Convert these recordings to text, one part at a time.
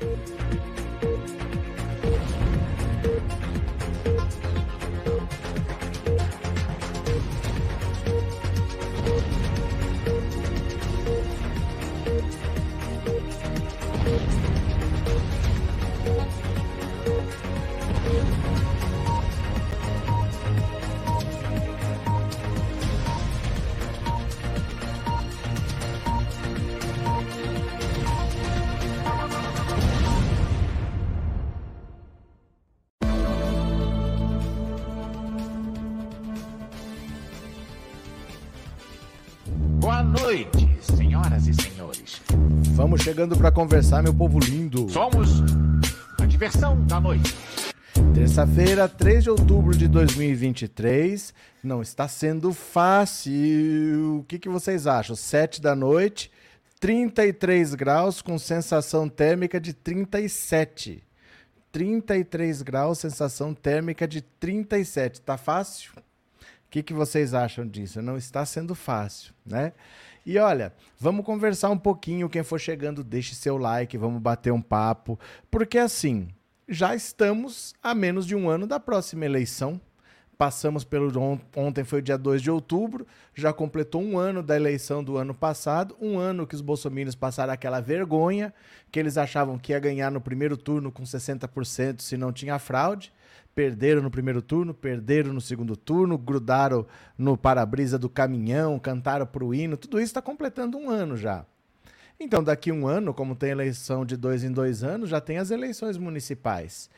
はい。Chegando para conversar, meu povo lindo. Somos a diversão da noite. Terça-feira, 3 de outubro de 2023. Não está sendo fácil. O que, que vocês acham? 7 da noite, 33 graus com sensação térmica de 37. 33 graus, sensação térmica de 37. Tá fácil? O que, que vocês acham disso? Não está sendo fácil, né? E olha, vamos conversar um pouquinho. Quem for chegando, deixe seu like, vamos bater um papo. Porque assim, já estamos a menos de um ano da próxima eleição. Passamos pelo. Ontem foi o dia 2 de outubro, já completou um ano da eleição do ano passado, um ano que os bolsominions passaram aquela vergonha, que eles achavam que ia ganhar no primeiro turno com 60% se não tinha fraude perderam no primeiro turno, perderam no segundo turno, grudaram no para-brisa do caminhão, cantaram pro hino, tudo isso está completando um ano já. Então, daqui um ano, como tem eleição de dois em dois anos, já tem as eleições municipais.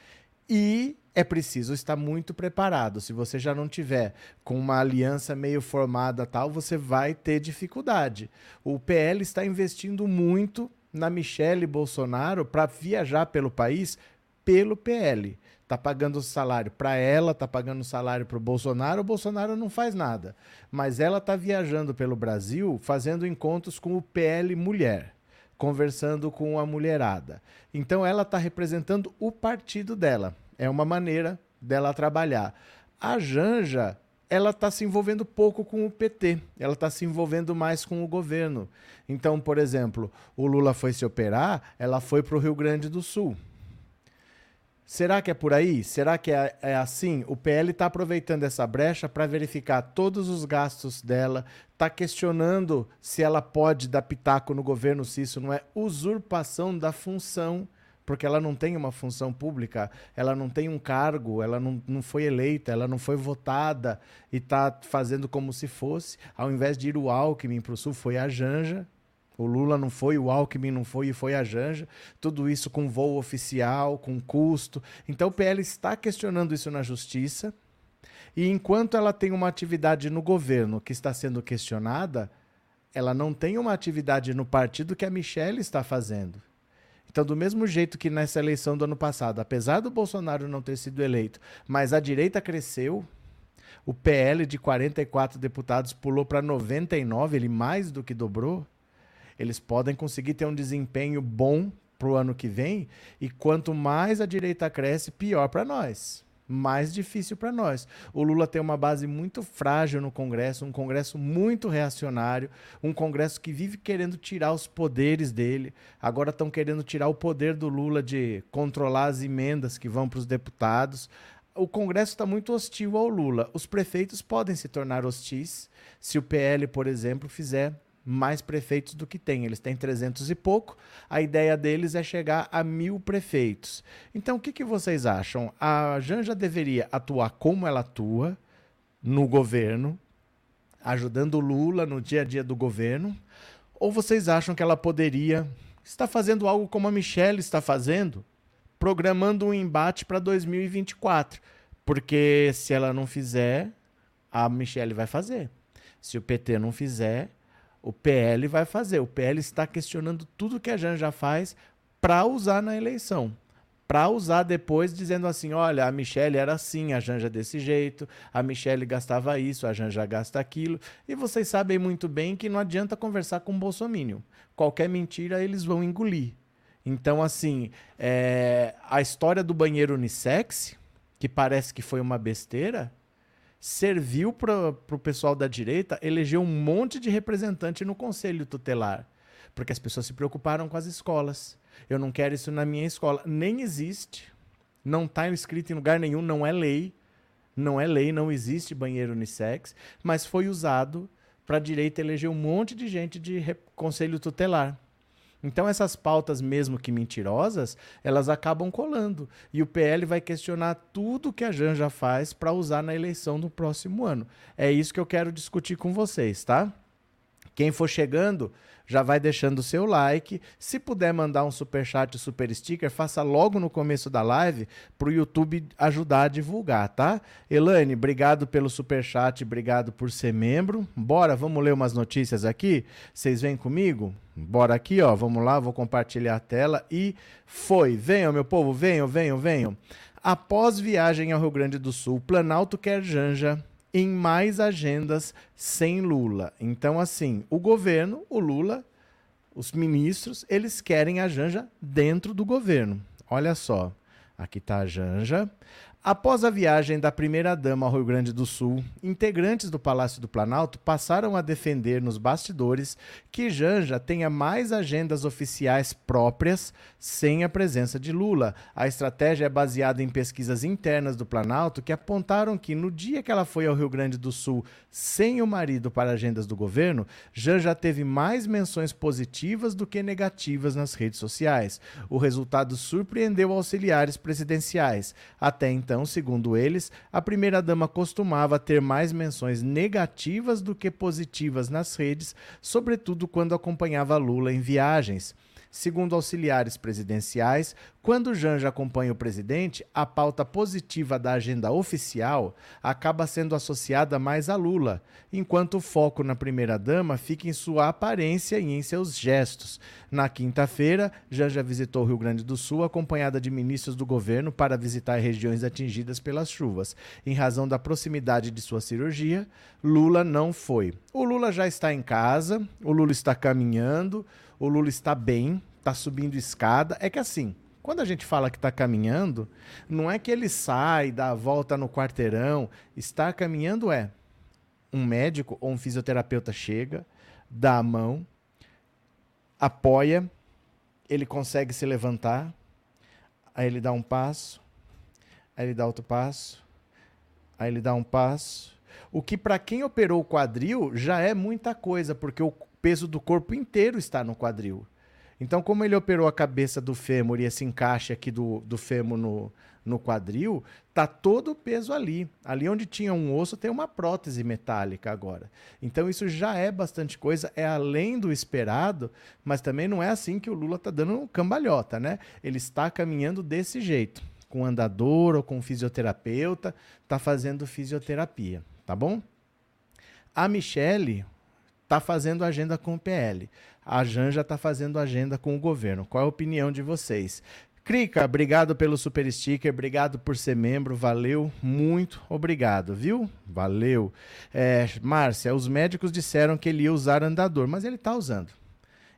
E é preciso estar muito preparado. Se você já não tiver com uma aliança meio formada tal, você vai ter dificuldade. O PL está investindo muito na Michelle Bolsonaro para viajar pelo país pelo PL tá pagando o salário para ela, tá pagando o salário para o Bolsonaro, o Bolsonaro não faz nada. Mas ela tá viajando pelo Brasil fazendo encontros com o PL Mulher, conversando com a mulherada. Então ela tá representando o partido dela. É uma maneira dela trabalhar. A Janja, ela está se envolvendo pouco com o PT, ela está se envolvendo mais com o governo. Então, por exemplo, o Lula foi se operar, ela foi para o Rio Grande do Sul. Será que é por aí? Será que é, é assim? O PL está aproveitando essa brecha para verificar todos os gastos dela, está questionando se ela pode dar pitaco no governo, se isso não é usurpação da função, porque ela não tem uma função pública, ela não tem um cargo, ela não, não foi eleita, ela não foi votada e está fazendo como se fosse. Ao invés de ir o Alckmin para o Sul, foi a Janja, o Lula não foi, o Alckmin não foi e foi a Janja. Tudo isso com voo oficial, com custo. Então o PL está questionando isso na justiça. E enquanto ela tem uma atividade no governo que está sendo questionada, ela não tem uma atividade no partido que a Michelle está fazendo. Então, do mesmo jeito que nessa eleição do ano passado, apesar do Bolsonaro não ter sido eleito, mas a direita cresceu, o PL de 44 deputados pulou para 99, ele mais do que dobrou eles podem conseguir ter um desempenho bom para o ano que vem, e quanto mais a direita cresce, pior para nós. Mais difícil para nós. O Lula tem uma base muito frágil no Congresso, um Congresso muito reacionário, um Congresso que vive querendo tirar os poderes dele. Agora estão querendo tirar o poder do Lula de controlar as emendas que vão para os deputados o Congresso está muito hostil ao Lula. Os prefeitos podem se tornar hostis se o PL, por exemplo, fizer mais prefeitos do que tem. Eles têm 300 e pouco. A ideia deles é chegar a mil prefeitos. Então, o que, que vocês acham? A Janja deveria atuar como ela atua no governo, ajudando o Lula no dia a dia do governo? Ou vocês acham que ela poderia estar fazendo algo como a Michelle está fazendo, programando um embate para 2024? Porque se ela não fizer, a Michelle vai fazer. Se o PT não fizer, o PL vai fazer. O PL está questionando tudo que a Janja faz para usar na eleição. Para usar depois dizendo assim: olha, a Michelle era assim, a Janja desse jeito, a Michelle gastava isso, a Janja gasta aquilo. E vocês sabem muito bem que não adianta conversar com o Bolsonaro. Qualquer mentira eles vão engolir. Então, assim, é... a história do banheiro unissex, que parece que foi uma besteira, serviu para o pessoal da direita eleger um monte de representante no conselho tutelar. Porque as pessoas se preocuparam com as escolas. Eu não quero isso na minha escola. Nem existe. Não está escrito em lugar nenhum, não é lei. Não é lei, não existe banheiro unissex, mas foi usado para a direita eleger um monte de gente de conselho tutelar. Então essas pautas, mesmo que mentirosas, elas acabam colando. E o PL vai questionar tudo que a Janja faz para usar na eleição do próximo ano. É isso que eu quero discutir com vocês, tá? Quem for chegando, já vai deixando o seu like. Se puder mandar um super chat, super sticker, faça logo no começo da live para o YouTube ajudar a divulgar, tá? Elaine, obrigado pelo super chat, obrigado por ser membro. Bora, vamos ler umas notícias aqui. Vocês vêm comigo? Bora aqui, ó. Vamos lá, vou compartilhar a tela e foi. Venham, meu povo, venham, venham, venham. Após viagem ao Rio Grande do Sul, Planalto quer Janja em mais agendas sem Lula. Então, assim, o governo, o Lula, os ministros, eles querem a Janja dentro do governo. Olha só, aqui está a Janja. Após a viagem da primeira-dama ao Rio Grande do Sul, integrantes do Palácio do Planalto passaram a defender nos bastidores que Janja tenha mais agendas oficiais próprias sem a presença de Lula. A estratégia é baseada em pesquisas internas do Planalto que apontaram que no dia que ela foi ao Rio Grande do Sul sem o marido para agendas do governo, Janja teve mais menções positivas do que negativas nas redes sociais. O resultado surpreendeu auxiliares presidenciais. Até então, então, segundo eles, a primeira-dama costumava ter mais menções negativas do que positivas nas redes, sobretudo quando acompanhava Lula em viagens. Segundo auxiliares presidenciais, quando Janja acompanha o presidente, a pauta positiva da agenda oficial acaba sendo associada mais a Lula, enquanto o foco na primeira-dama fica em sua aparência e em seus gestos. Na quinta-feira, Janja visitou o Rio Grande do Sul acompanhada de ministros do governo para visitar regiões atingidas pelas chuvas. Em razão da proximidade de sua cirurgia, Lula não foi. O Lula já está em casa, o Lula está caminhando, o Lula está bem, está subindo escada. É que assim, quando a gente fala que está caminhando, não é que ele sai, dá a volta no quarteirão. Estar caminhando é um médico ou um fisioterapeuta chega, dá a mão, apoia, ele consegue se levantar, aí ele dá um passo, aí ele dá outro passo, aí ele dá um passo. O que para quem operou o quadril já é muita coisa, porque o peso do corpo inteiro está no quadril. Então, como ele operou a cabeça do fêmur e esse encaixe aqui do, do fêmur no, no quadril, tá todo o peso ali. Ali onde tinha um osso tem uma prótese metálica agora. Então isso já é bastante coisa, é além do esperado, mas também não é assim que o Lula tá dando um cambalhota, né? Ele está caminhando desse jeito, com andador ou com fisioterapeuta, tá fazendo fisioterapia, tá bom? A Michele, está fazendo agenda com o PL. A Janja está fazendo agenda com o governo. Qual é a opinião de vocês? Crica, obrigado pelo super sticker, obrigado por ser membro, valeu, muito obrigado, viu? Valeu. É, Márcia, os médicos disseram que ele ia usar andador, mas ele está usando.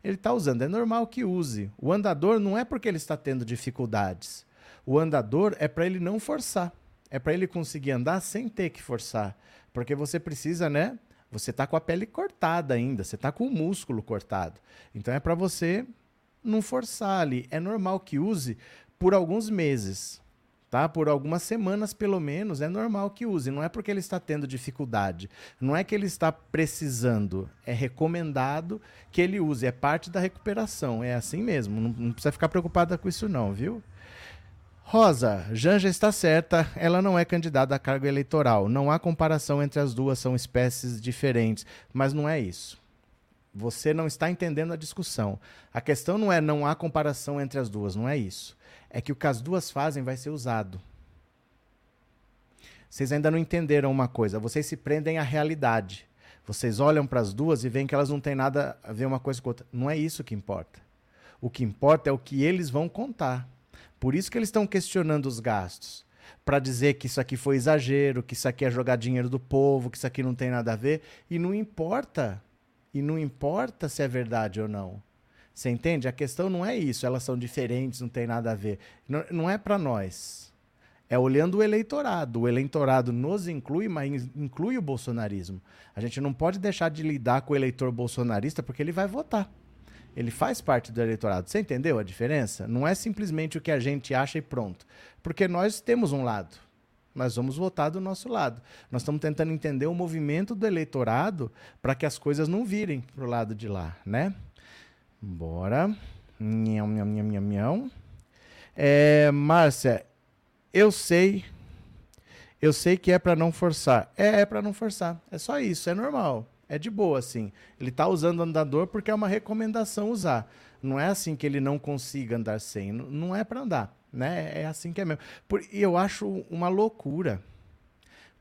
Ele está usando, é normal que use. O andador não é porque ele está tendo dificuldades. O andador é para ele não forçar. É para ele conseguir andar sem ter que forçar. Porque você precisa, né? Você está com a pele cortada ainda, você está com o músculo cortado. Então é para você não forçar ali. É normal que use por alguns meses, tá? Por algumas semanas pelo menos, é normal que use. Não é porque ele está tendo dificuldade, não é que ele está precisando. É recomendado que ele use. É parte da recuperação. É assim mesmo. Não, não precisa ficar preocupada com isso não, viu? Rosa, Janja está certa, ela não é candidata a cargo eleitoral. Não há comparação entre as duas, são espécies diferentes. Mas não é isso. Você não está entendendo a discussão. A questão não é não há comparação entre as duas, não é isso. É que o que as duas fazem vai ser usado. Vocês ainda não entenderam uma coisa, vocês se prendem à realidade. Vocês olham para as duas e veem que elas não têm nada a ver uma coisa com outra. Não é isso que importa. O que importa é o que eles vão contar. Por isso que eles estão questionando os gastos. Para dizer que isso aqui foi exagero, que isso aqui é jogar dinheiro do povo, que isso aqui não tem nada a ver. E não importa. E não importa se é verdade ou não. Você entende? A questão não é isso. Elas são diferentes, não tem nada a ver. Não, não é para nós. É olhando o eleitorado. O eleitorado nos inclui, mas inclui o bolsonarismo. A gente não pode deixar de lidar com o eleitor bolsonarista porque ele vai votar. Ele faz parte do eleitorado. Você entendeu a diferença? Não é simplesmente o que a gente acha e pronto. Porque nós temos um lado. Nós vamos votar do nosso lado. Nós estamos tentando entender o movimento do eleitorado para que as coisas não virem para o lado de lá, né? Bora. Nham, nham, nham, nham, nham. É, Márcia, eu sei. Eu sei que é para não forçar. É, é para não forçar. É só isso, é normal. É de boa, assim. Ele está usando andador porque é uma recomendação usar. Não é assim que ele não consiga andar sem. Não é para andar, né? É assim que é mesmo. Por, e eu acho uma loucura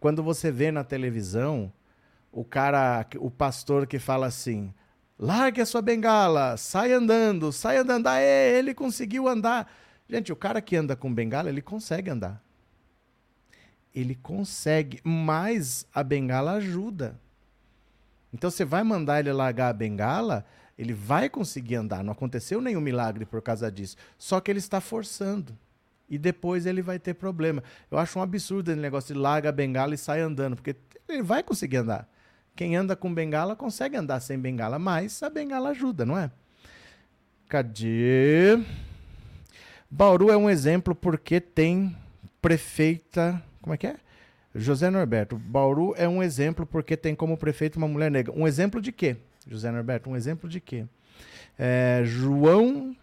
quando você vê na televisão o cara, o pastor que fala assim: largue a sua bengala, sai andando, sai andando. É, ele conseguiu andar. Gente, o cara que anda com bengala, ele consegue andar. Ele consegue, mas a bengala ajuda. Então você vai mandar ele largar a bengala, ele vai conseguir andar. Não aconteceu nenhum milagre por causa disso. Só que ele está forçando. E depois ele vai ter problema. Eu acho um absurdo esse negócio de larga a bengala e sai andando, porque ele vai conseguir andar. Quem anda com bengala consegue andar sem bengala, mas a bengala ajuda, não é? Cadê? Bauru é um exemplo porque tem prefeita. Como é que é? José Norberto, Bauru é um exemplo porque tem como prefeito uma mulher negra. Um exemplo de quê? José Norberto, um exemplo de quê? É, João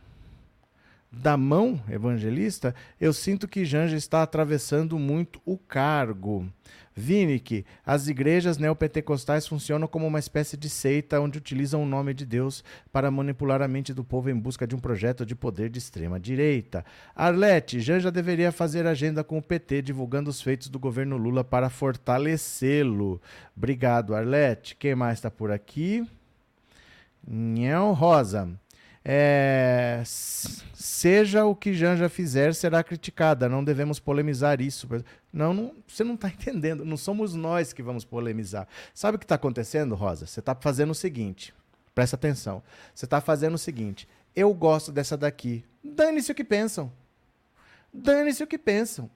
da mão evangelista, eu sinto que Janja está atravessando muito o cargo. Vinick, as igrejas neopentecostais funcionam como uma espécie de seita onde utilizam o nome de Deus para manipular a mente do povo em busca de um projeto de poder de extrema direita. Arlete, Janja deveria fazer agenda com o PT divulgando os feitos do governo Lula para fortalecê-lo. Obrigado, Arlete. Quem mais está por aqui? Nhão Rosa. É, seja o que Janja fizer, será criticada. Não devemos polemizar isso. Não, não você não está entendendo. Não somos nós que vamos polemizar. Sabe o que está acontecendo, Rosa? Você está fazendo o seguinte. Presta atenção. Você está fazendo o seguinte. Eu gosto dessa daqui. Dane-se o que pensam. Dane-se o que pensam.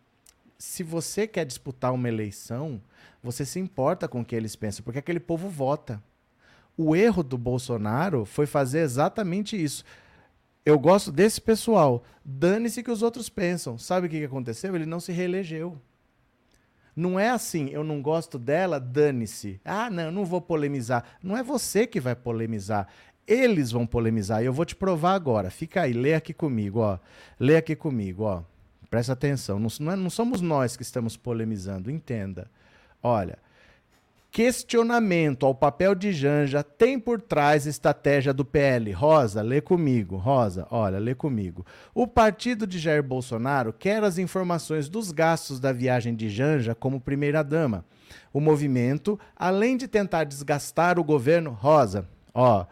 Se você quer disputar uma eleição, você se importa com o que eles pensam, porque aquele povo vota. O erro do Bolsonaro foi fazer exatamente isso. Eu gosto desse pessoal. Dane-se que os outros pensam. Sabe o que aconteceu? Ele não se reelegeu. Não é assim, eu não gosto dela, dane-se. Ah, não, não vou polemizar. Não é você que vai polemizar. Eles vão polemizar. E eu vou te provar agora. Fica aí, lê aqui comigo, ó. Lê aqui comigo, ó. Presta atenção. Não, não, é, não somos nós que estamos polemizando, entenda. Olha, questionamento ao papel de Janja tem por trás estratégia do PL. Rosa, lê comigo. Rosa, olha, lê comigo. O partido de Jair Bolsonaro quer as informações dos gastos da viagem de Janja como primeira-dama. O movimento, além de tentar desgastar o governo, Rosa, ó,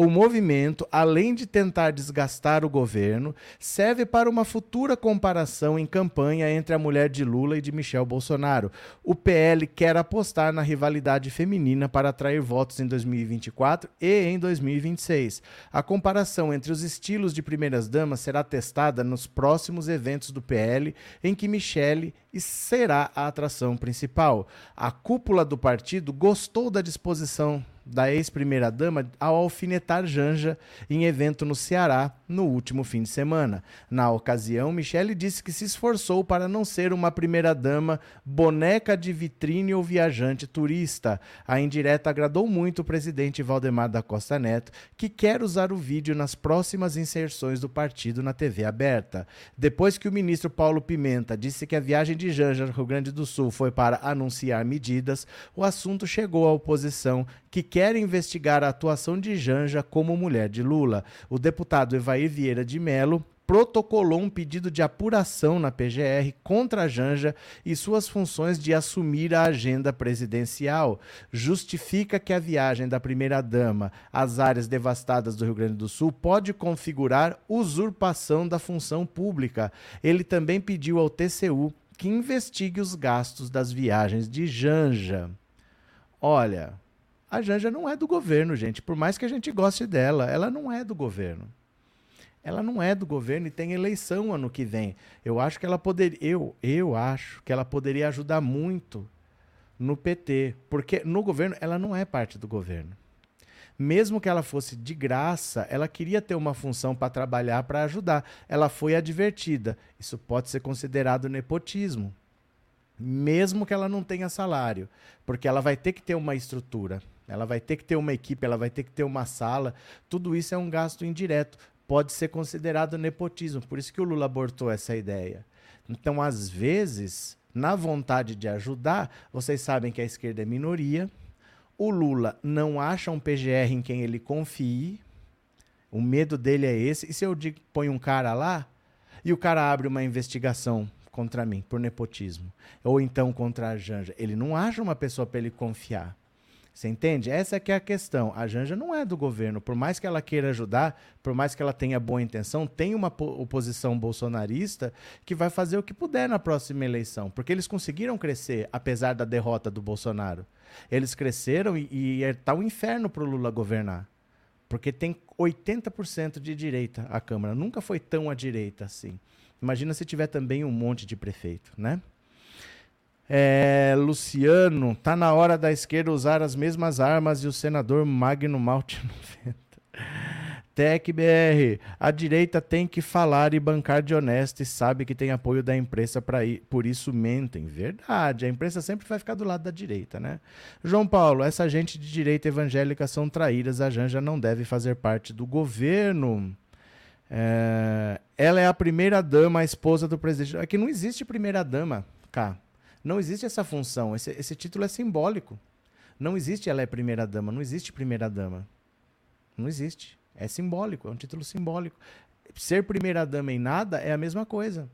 o movimento, além de tentar desgastar o governo, serve para uma futura comparação em campanha entre a mulher de Lula e de Michel Bolsonaro. O PL quer apostar na rivalidade feminina para atrair votos em 2024 e em 2026. A comparação entre os estilos de primeiras-damas será testada nos próximos eventos do PL, em que Michele será a atração principal. A cúpula do partido gostou da disposição da ex-primeira-dama ao alfinetar Janja em evento no Ceará no último fim de semana. Na ocasião, Michele disse que se esforçou para não ser uma primeira-dama boneca de vitrine ou viajante turista. A indireta agradou muito o presidente Valdemar da Costa Neto, que quer usar o vídeo nas próximas inserções do partido na TV aberta. Depois que o ministro Paulo Pimenta disse que a viagem de Janja no Rio Grande do Sul foi para anunciar medidas, o assunto chegou à oposição, que quer investigar a atuação de Janja como mulher de Lula. O deputado Evair Vieira de Melo protocolou um pedido de apuração na PGR contra a Janja e suas funções de assumir a agenda presidencial. Justifica que a viagem da primeira-dama às áreas devastadas do Rio Grande do Sul pode configurar usurpação da função pública. Ele também pediu ao TCU que investigue os gastos das viagens de Janja. Olha, a Janja não é do governo, gente. Por mais que a gente goste dela, ela não é do governo. Ela não é do governo e tem eleição ano que vem. Eu acho que ela poderia, eu, eu acho que ela poderia ajudar muito no PT, porque no governo ela não é parte do governo. mesmo que ela fosse de graça, ela queria ter uma função para trabalhar, para ajudar. Ela foi advertida. Isso pode ser considerado nepotismo, mesmo que ela não tenha salário, porque ela vai ter que ter uma estrutura, ela vai ter que ter uma equipe, ela vai ter que ter uma sala. Tudo isso é um gasto indireto. Pode ser considerado nepotismo. Por isso que o Lula abortou essa ideia. Então, às vezes, na vontade de ajudar, vocês sabem que a esquerda é minoria o Lula não acha um PGR em quem ele confie. O medo dele é esse. E se eu põe um cara lá e o cara abre uma investigação contra mim por nepotismo, ou então contra a Janja, ele não acha uma pessoa para ele confiar. Você entende? Essa é que é a questão. A Janja não é do governo. Por mais que ela queira ajudar, por mais que ela tenha boa intenção, tem uma oposição bolsonarista que vai fazer o que puder na próxima eleição. Porque eles conseguiram crescer, apesar da derrota do Bolsonaro. Eles cresceram e, está um inferno para o Lula governar. Porque tem 80% de direita a Câmara. Nunca foi tão à direita assim. Imagina se tiver também um monte de prefeito, né? É, Luciano, tá na hora da esquerda usar as mesmas armas e o senador Magno Malte 90. TecBR, a direita tem que falar e bancar de honesto e sabe que tem apoio da imprensa para ir, por isso mentem. Verdade, a imprensa sempre vai ficar do lado da direita, né? João Paulo, essa gente de direita evangélica são traíras, a Janja não deve fazer parte do governo. É, ela é a primeira dama, a esposa do presidente. Aqui não existe primeira dama, cá. Não existe essa função. Esse, esse título é simbólico. Não existe ela é primeira dama. Não existe primeira dama. Não existe. É simbólico. É um título simbólico. Ser primeira dama em nada é a mesma coisa.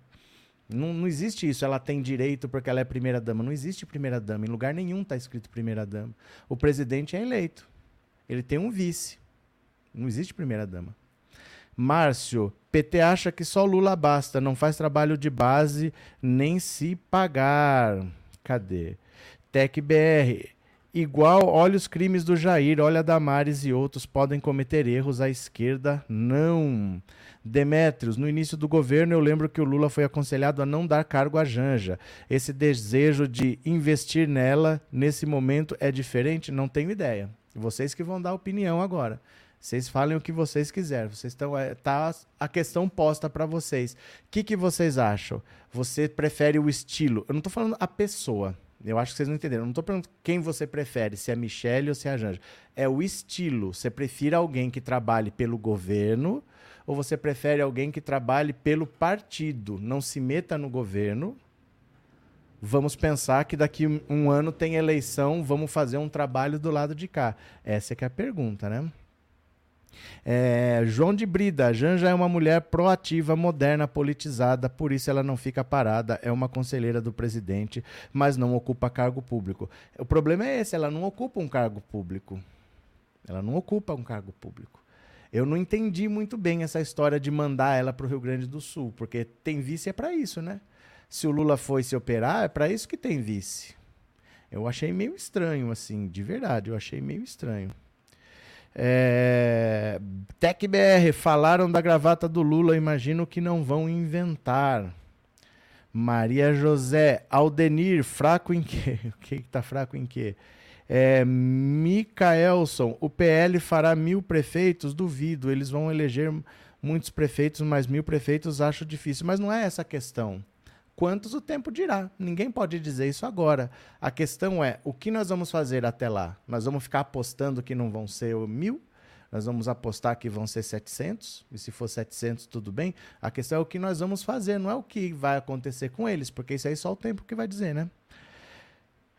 Não, não existe isso. Ela tem direito porque ela é primeira dama. Não existe primeira dama. Em lugar nenhum está escrito primeira dama. O presidente é eleito. Ele tem um vice. Não existe primeira dama. Márcio, PT acha que só Lula basta, não faz trabalho de base nem se pagar. Cadê? TecBR, igual, olha os crimes do Jair, olha Damares e outros podem cometer erros à esquerda, não. Demétrios, no início do governo eu lembro que o Lula foi aconselhado a não dar cargo à Janja. Esse desejo de investir nela nesse momento é diferente? Não tenho ideia. Vocês que vão dar opinião agora. Vocês falem o que vocês quiserem. Vocês estão é, tá a questão posta para vocês. O que, que vocês acham? Você prefere o estilo? Eu não estou falando a pessoa. Eu acho que vocês não entenderam. Eu não estou perguntando quem você prefere, se é a Michelle ou se é a Janja. É o estilo. Você prefere alguém que trabalhe pelo governo ou você prefere alguém que trabalhe pelo partido? Não se meta no governo. Vamos pensar que daqui um ano tem eleição, vamos fazer um trabalho do lado de cá. Essa é que é a pergunta, né? É, João de Brida, Janja é uma mulher proativa, moderna, politizada, por isso ela não fica parada, é uma conselheira do presidente, mas não ocupa cargo público. O problema é esse, ela não ocupa um cargo público. Ela não ocupa um cargo público. Eu não entendi muito bem essa história de mandar ela para o Rio Grande do Sul, porque tem vice é para isso, né? Se o Lula foi se operar, é para isso que tem vice. Eu achei meio estranho, assim, de verdade, eu achei meio estranho. É... TecBR, falaram da gravata do Lula, imagino que não vão inventar. Maria José, Aldenir, fraco em quê? O que está fraco em quê? É, Micaelson, o PL fará mil prefeitos? Duvido, eles vão eleger muitos prefeitos, mas mil prefeitos acho difícil. Mas não é essa a questão. Quantos o tempo dirá? Ninguém pode dizer isso agora. A questão é, o que nós vamos fazer até lá? Nós vamos ficar apostando que não vão ser mil? Nós vamos apostar que vão ser 700? E se for 700, tudo bem? A questão é o que nós vamos fazer, não é o que vai acontecer com eles, porque isso aí só o tempo que vai dizer, né?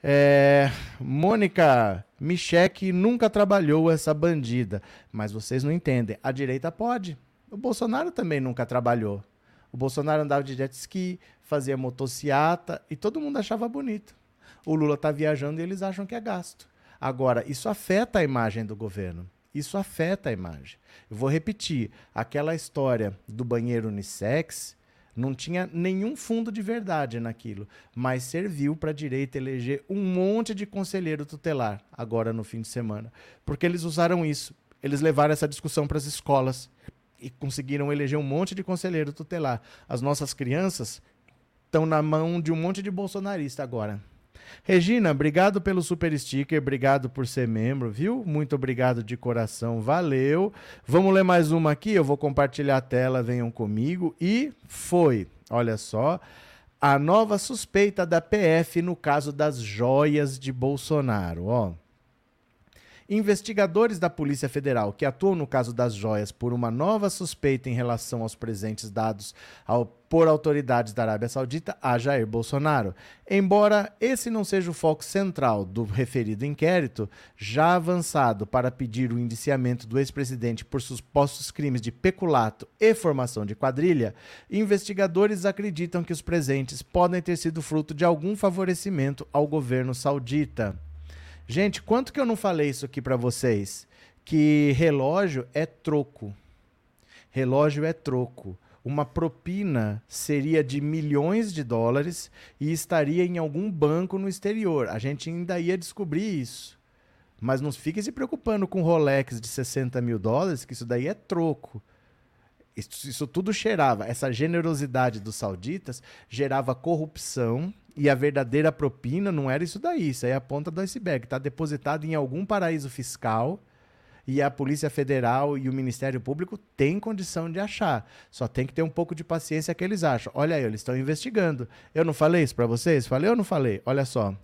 É, Mônica, Micheque nunca trabalhou essa bandida, mas vocês não entendem. A direita pode. O Bolsonaro também nunca trabalhou. O Bolsonaro andava de jet ski, fazia motociata e todo mundo achava bonito. O Lula está viajando e eles acham que é gasto. Agora, isso afeta a imagem do governo. Isso afeta a imagem. Eu vou repetir: aquela história do banheiro unissex não tinha nenhum fundo de verdade naquilo, mas serviu para a direita eleger um monte de conselheiro tutelar agora no fim de semana. Porque eles usaram isso. Eles levaram essa discussão para as escolas e conseguiram eleger um monte de conselheiro tutelar. As nossas crianças estão na mão de um monte de bolsonarista agora. Regina, obrigado pelo super sticker, obrigado por ser membro, viu? Muito obrigado de coração, valeu. Vamos ler mais uma aqui, eu vou compartilhar a tela, venham comigo. E foi, olha só, a nova suspeita da PF no caso das joias de Bolsonaro, ó. Investigadores da Polícia Federal que atuam no caso das joias por uma nova suspeita em relação aos presentes dados ao, por autoridades da Arábia Saudita a Jair Bolsonaro. Embora esse não seja o foco central do referido inquérito, já avançado para pedir o indiciamento do ex-presidente por supostos crimes de peculato e formação de quadrilha, investigadores acreditam que os presentes podem ter sido fruto de algum favorecimento ao governo saudita. Gente, quanto que eu não falei isso aqui para vocês? Que relógio é troco. Relógio é troco. Uma propina seria de milhões de dólares e estaria em algum banco no exterior. A gente ainda ia descobrir isso. Mas não fique se preocupando com Rolex de 60 mil dólares, que isso daí é troco. Isso, isso tudo cheirava, essa generosidade dos sauditas gerava corrupção e a verdadeira propina não era isso daí, isso aí é a ponta do iceberg. Está depositado em algum paraíso fiscal e a Polícia Federal e o Ministério Público têm condição de achar. Só tem que ter um pouco de paciência que eles acham. Olha aí, eles estão investigando. Eu não falei isso para vocês? Falei ou não falei? Olha só.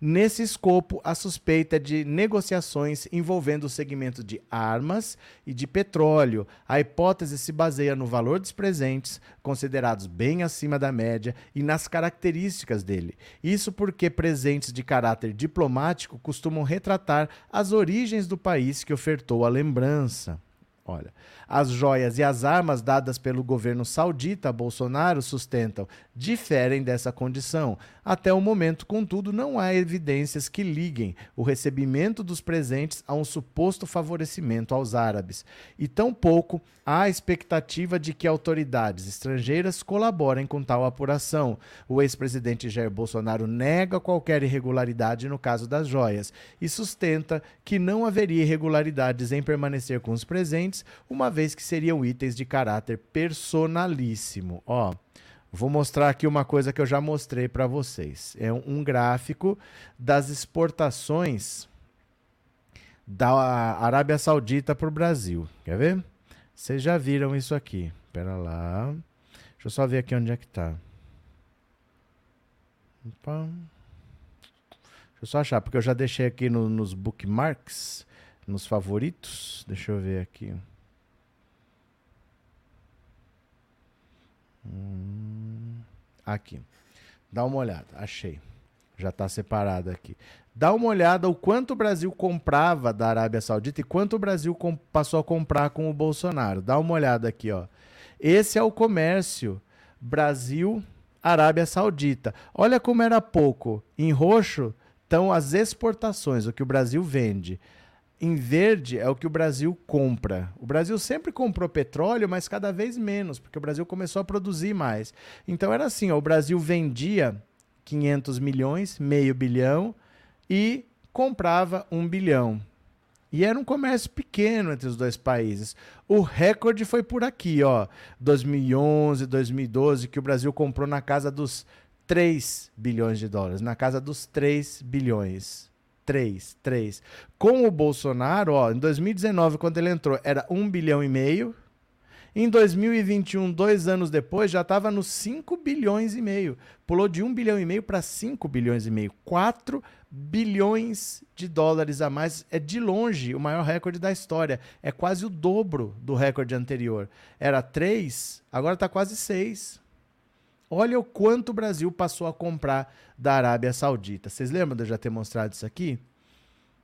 Nesse escopo, a suspeita de negociações envolvendo o segmento de armas e de petróleo. A hipótese se baseia no valor dos presentes, considerados bem acima da média, e nas características dele. Isso porque presentes de caráter diplomático costumam retratar as origens do país que ofertou a lembrança. Olha, as joias e as armas dadas pelo governo saudita a Bolsonaro sustentam diferem dessa condição. Até o momento, contudo, não há evidências que liguem o recebimento dos presentes a um suposto favorecimento aos árabes. E tampouco há expectativa de que autoridades estrangeiras colaborem com tal apuração. O ex-presidente Jair Bolsonaro nega qualquer irregularidade no caso das joias e sustenta que não haveria irregularidades em permanecer com os presentes, uma vez que seriam itens de caráter personalíssimo. Ó. Vou mostrar aqui uma coisa que eu já mostrei para vocês. É um gráfico das exportações da Arábia Saudita para o Brasil. Quer ver? Vocês já viram isso aqui. Espera lá. Deixa eu só ver aqui onde é que está. Opa. Deixa eu só achar, porque eu já deixei aqui no, nos bookmarks, nos favoritos. Deixa eu ver aqui. Hum, aqui. Dá uma olhada. Achei. Já está separado aqui. Dá uma olhada o quanto o Brasil comprava da Arábia Saudita e quanto o Brasil passou a comprar com o Bolsonaro. Dá uma olhada aqui, ó. Esse é o comércio Brasil Arábia Saudita. Olha como era pouco. Em roxo estão as exportações, o que o Brasil vende em verde é o que o Brasil compra. O Brasil sempre comprou petróleo, mas cada vez menos, porque o Brasil começou a produzir mais. Então era assim, ó, o Brasil vendia 500 milhões, meio bilhão, e comprava um bilhão. E era um comércio pequeno entre os dois países. O recorde foi por aqui, ó, 2011, 2012, que o Brasil comprou na casa dos 3 bilhões de dólares, na casa dos 3 bilhões. 3, 3. Com o Bolsonaro, ó, em 2019, quando ele entrou, era 1 bilhão e meio. Em 2021, dois anos depois, já estava nos 5 bilhões e meio. Pulou de 1 bilhão e meio para 5 bilhões e meio. 4 bilhões de dólares a mais. É de longe o maior recorde da história. É quase o dobro do recorde anterior. Era 3, agora está quase 6. Olha o quanto o Brasil passou a comprar da Arábia Saudita. Vocês lembram de eu já ter mostrado isso aqui?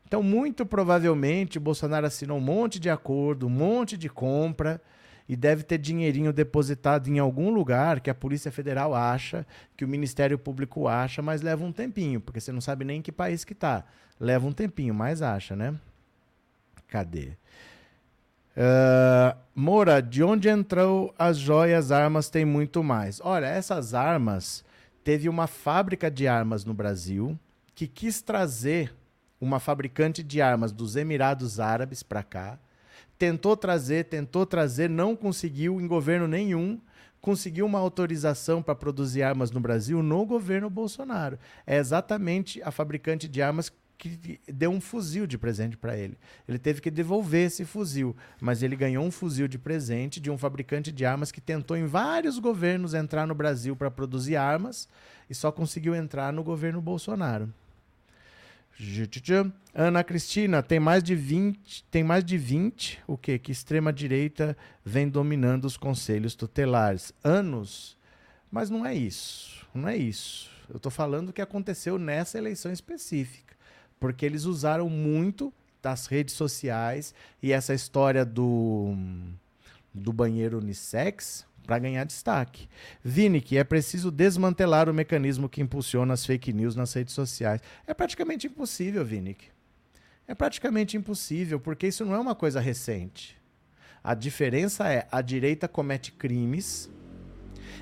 Então, muito provavelmente, o Bolsonaro assinou um monte de acordo, um monte de compra e deve ter dinheirinho depositado em algum lugar que a Polícia Federal acha, que o Ministério Público acha, mas leva um tempinho, porque você não sabe nem em que país que tá. Leva um tempinho, mas acha, né? Cadê? Uh, Moura, de onde entrou as joias, armas, tem muito mais. Olha, essas armas, teve uma fábrica de armas no Brasil que quis trazer uma fabricante de armas dos Emirados Árabes para cá. Tentou trazer, tentou trazer, não conseguiu em governo nenhum. conseguiu uma autorização para produzir armas no Brasil no governo Bolsonaro. É exatamente a fabricante de armas que deu um fuzil de presente para ele. Ele teve que devolver esse fuzil, mas ele ganhou um fuzil de presente de um fabricante de armas que tentou em vários governos entrar no Brasil para produzir armas e só conseguiu entrar no governo Bolsonaro. Ana Cristina, tem mais de 20, tem mais de 20, o quê? Que extrema direita vem dominando os conselhos tutelares. Anos? Mas não é isso. Não é isso. Eu estou falando o que aconteceu nessa eleição específica. Porque eles usaram muito das redes sociais e essa história do, do banheiro unissex para ganhar destaque. Vini, que é preciso desmantelar o mecanismo que impulsiona as fake news nas redes sociais. É praticamente impossível, Vinick. É praticamente impossível, porque isso não é uma coisa recente. A diferença é a direita comete crimes,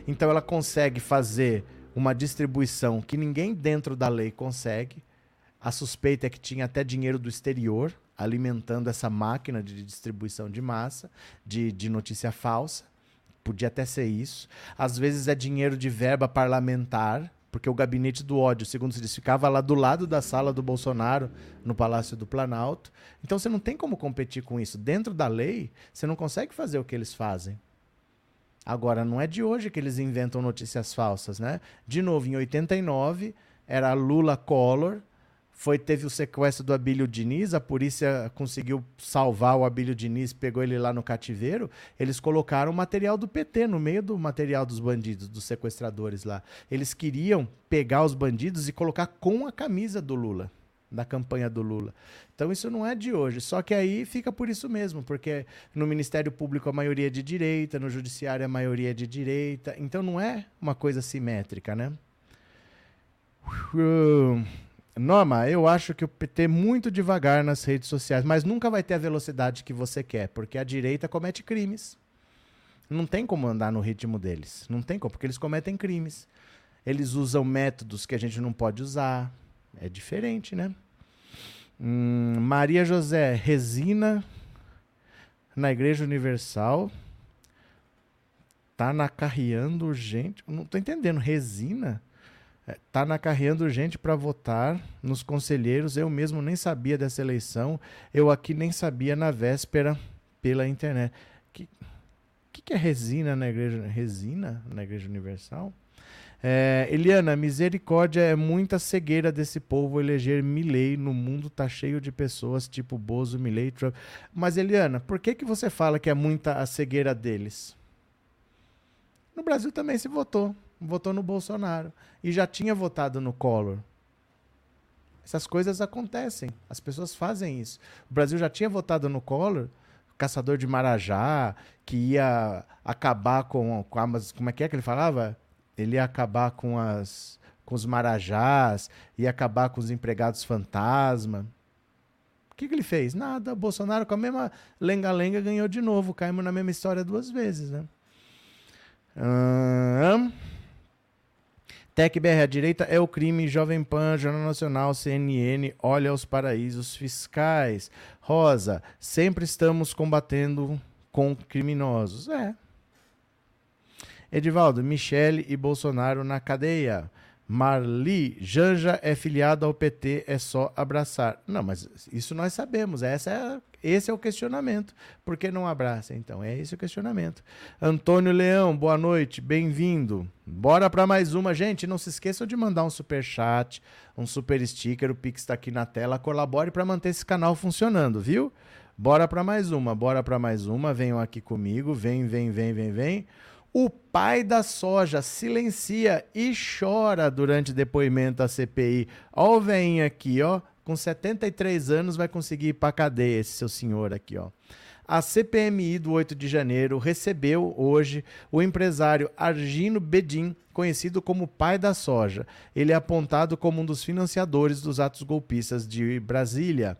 então ela consegue fazer uma distribuição que ninguém dentro da lei consegue. A suspeita é que tinha até dinheiro do exterior alimentando essa máquina de distribuição de massa, de, de notícia falsa. Podia até ser isso. Às vezes é dinheiro de verba parlamentar, porque o gabinete do ódio, segundo se diz, ficava lá do lado da sala do Bolsonaro, no Palácio do Planalto. Então você não tem como competir com isso. Dentro da lei, você não consegue fazer o que eles fazem. Agora, não é de hoje que eles inventam notícias falsas, né? De novo, em 89, era Lula Collor, foi teve o sequestro do Abílio Diniz, a polícia conseguiu salvar o Abílio Diniz, pegou ele lá no cativeiro. Eles colocaram o material do PT no meio do material dos bandidos, dos sequestradores lá. Eles queriam pegar os bandidos e colocar com a camisa do Lula, da campanha do Lula. Então isso não é de hoje. Só que aí fica por isso mesmo, porque no Ministério Público a maioria é de direita, no Judiciário a maioria é de direita. Então não é uma coisa simétrica, né? Uh. Norma, eu acho que o PT muito devagar nas redes sociais, mas nunca vai ter a velocidade que você quer, porque a direita comete crimes. Não tem como andar no ritmo deles. Não tem como, porque eles cometem crimes. Eles usam métodos que a gente não pode usar. É diferente, né? Hum, Maria José, resina na Igreja Universal. Tá na carreando urgente. Não tô entendendo. Resina? Está é, na carreando urgente para votar nos conselheiros. Eu mesmo nem sabia dessa eleição. Eu aqui nem sabia na véspera pela internet. Que que, que é resina na igreja? Resina na igreja universal? É, Eliana, misericórdia é muita cegueira desse povo eleger Milley. No mundo tá cheio de pessoas tipo Bozo, Milley, Trump. Mas Eliana, por que que você fala que é muita a cegueira deles? No Brasil também se votou votou no Bolsonaro e já tinha votado no Collor. Essas coisas acontecem, as pessoas fazem isso. O Brasil já tinha votado no Collor, caçador de Marajá, que ia acabar com, com as, como é que é que ele falava? Ele ia acabar com as com os marajás, ia acabar com os empregados fantasma. O que, que ele fez? Nada. Bolsonaro, com a mesma lenga-lenga, ganhou de novo. Caímos na mesma história duas vezes, né? Hum... TecBR, a direita é o crime, Jovem Pan, Jornal Nacional, CNN, olha os paraísos fiscais. Rosa, sempre estamos combatendo com criminosos. É. Edivaldo, Michele e Bolsonaro na cadeia. Marli, Janja é filiado ao PT, é só abraçar. Não, mas isso nós sabemos. Essa é, esse é o questionamento. Por que não abraça, então? É esse o questionamento. Antônio Leão, boa noite, bem-vindo. Bora para mais uma. Gente, não se esqueçam de mandar um super chat, um super sticker, o Pix está aqui na tela. Colabore para manter esse canal funcionando, viu? Bora para mais uma, bora para mais uma. Venham aqui comigo, vem, vem, vem, vem, vem. O pai da soja silencia e chora durante depoimento à CPI. Ó o veinho aqui, ó, com 73 anos vai conseguir ir para cadeia esse seu senhor aqui, ó. A CPMI do 8 de janeiro recebeu hoje o empresário Argino Bedin conhecido como pai da soja. Ele é apontado como um dos financiadores dos atos golpistas de Brasília.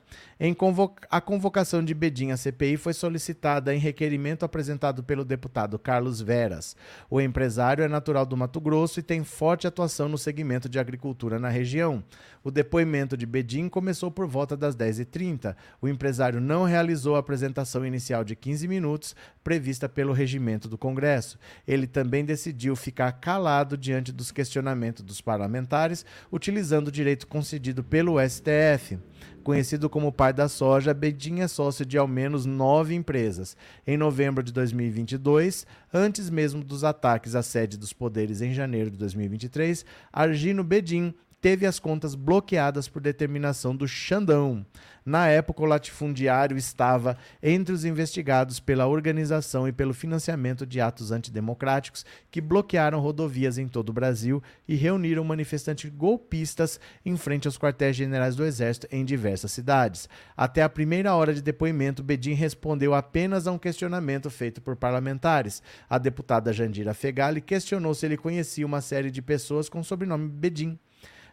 A convocação de Bedin à CPI foi solicitada em requerimento apresentado pelo deputado Carlos Veras. O empresário é natural do Mato Grosso e tem forte atuação no segmento de agricultura na região. O depoimento de Bedin começou por volta das 10h30. O empresário não realizou a apresentação inicial de 15 minutos prevista pelo regimento do Congresso. Ele também decidiu ficar calado diante dos questionamentos dos parlamentares, utilizando o direito concedido pelo STF. Conhecido como pai da soja, Bedin é sócio de ao menos nove empresas. Em novembro de 2022, antes mesmo dos ataques à sede dos poderes em janeiro de 2023, Argino Bedin teve as contas bloqueadas por determinação do Xandão. Na época, o latifundiário estava entre os investigados pela organização e pelo financiamento de atos antidemocráticos que bloquearam rodovias em todo o Brasil e reuniram manifestantes golpistas em frente aos quartéis generais do Exército em diversas cidades. Até a primeira hora de depoimento, Bedin respondeu apenas a um questionamento feito por parlamentares. A deputada Jandira Fegali questionou se ele conhecia uma série de pessoas com o sobrenome Bedin.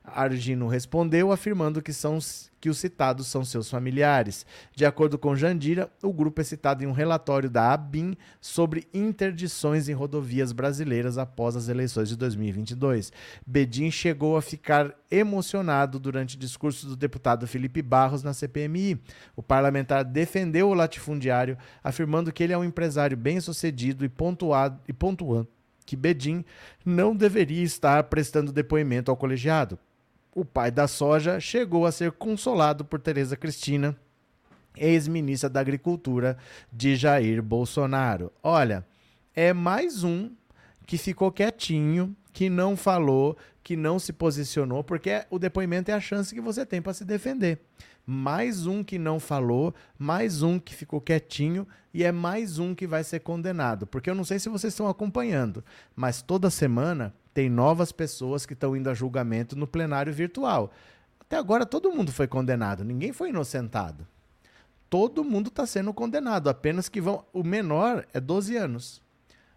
Argino respondeu afirmando que, são, que os citados são seus familiares. De acordo com Jandira, o grupo é citado em um relatório da ABIN sobre interdições em rodovias brasileiras após as eleições de 2022. Bedin chegou a ficar emocionado durante o discurso do deputado Felipe Barros na CPMI. O parlamentar defendeu o latifundiário, afirmando que ele é um empresário bem-sucedido e pontuado e pontuando que Bedin não deveria estar prestando depoimento ao colegiado o pai da soja chegou a ser consolado por Tereza Cristina, ex-ministra da Agricultura de Jair Bolsonaro. Olha, é mais um que ficou quietinho, que não falou, que não se posicionou, porque o depoimento é a chance que você tem para se defender. Mais um que não falou, mais um que ficou quietinho e é mais um que vai ser condenado. Porque eu não sei se vocês estão acompanhando, mas toda semana tem novas pessoas que estão indo a julgamento no plenário virtual. Até agora todo mundo foi condenado, ninguém foi inocentado. Todo mundo está sendo condenado, apenas que vão. O menor é 12 anos.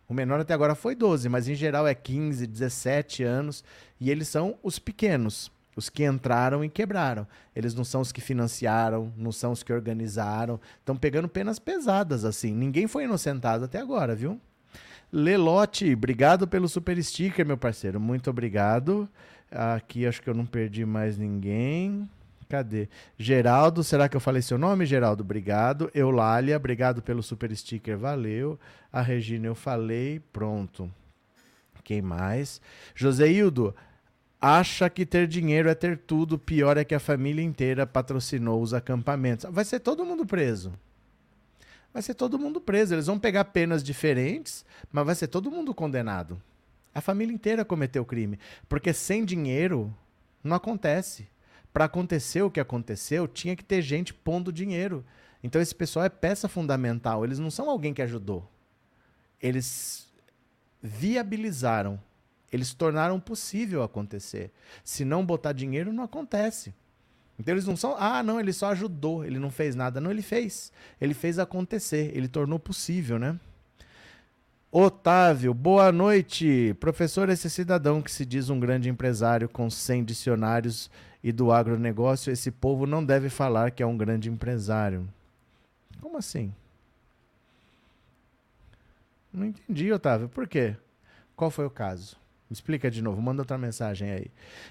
O menor até agora foi 12, mas em geral é 15, 17 anos. E eles são os pequenos, os que entraram e quebraram. Eles não são os que financiaram, não são os que organizaram. Estão pegando penas pesadas, assim. Ninguém foi inocentado até agora, viu? Lelote, obrigado pelo super sticker, meu parceiro. Muito obrigado. Aqui acho que eu não perdi mais ninguém. Cadê? Geraldo, será que eu falei seu nome, Geraldo? Obrigado. Eulália, obrigado pelo super sticker, valeu. A Regina, eu falei, pronto. Quem mais? Joseildo, acha que ter dinheiro é ter tudo, pior é que a família inteira patrocinou os acampamentos. Vai ser todo mundo preso vai ser todo mundo preso. Eles vão pegar penas diferentes, mas vai ser todo mundo condenado. A família inteira cometeu crime. Porque sem dinheiro não acontece. Para acontecer o que aconteceu, tinha que ter gente pondo dinheiro. Então esse pessoal é peça fundamental. Eles não são alguém que ajudou. Eles viabilizaram. Eles tornaram possível acontecer. Se não botar dinheiro, não acontece. Então eles não são, ah, não, ele só ajudou, ele não fez nada. Não, ele fez. Ele fez acontecer, ele tornou possível, né? Otávio, boa noite. Professor, esse cidadão que se diz um grande empresário com 100 dicionários e do agronegócio, esse povo não deve falar que é um grande empresário. Como assim? Não entendi, Otávio. Por quê? Qual foi o caso? Explica de novo, manda outra mensagem aí.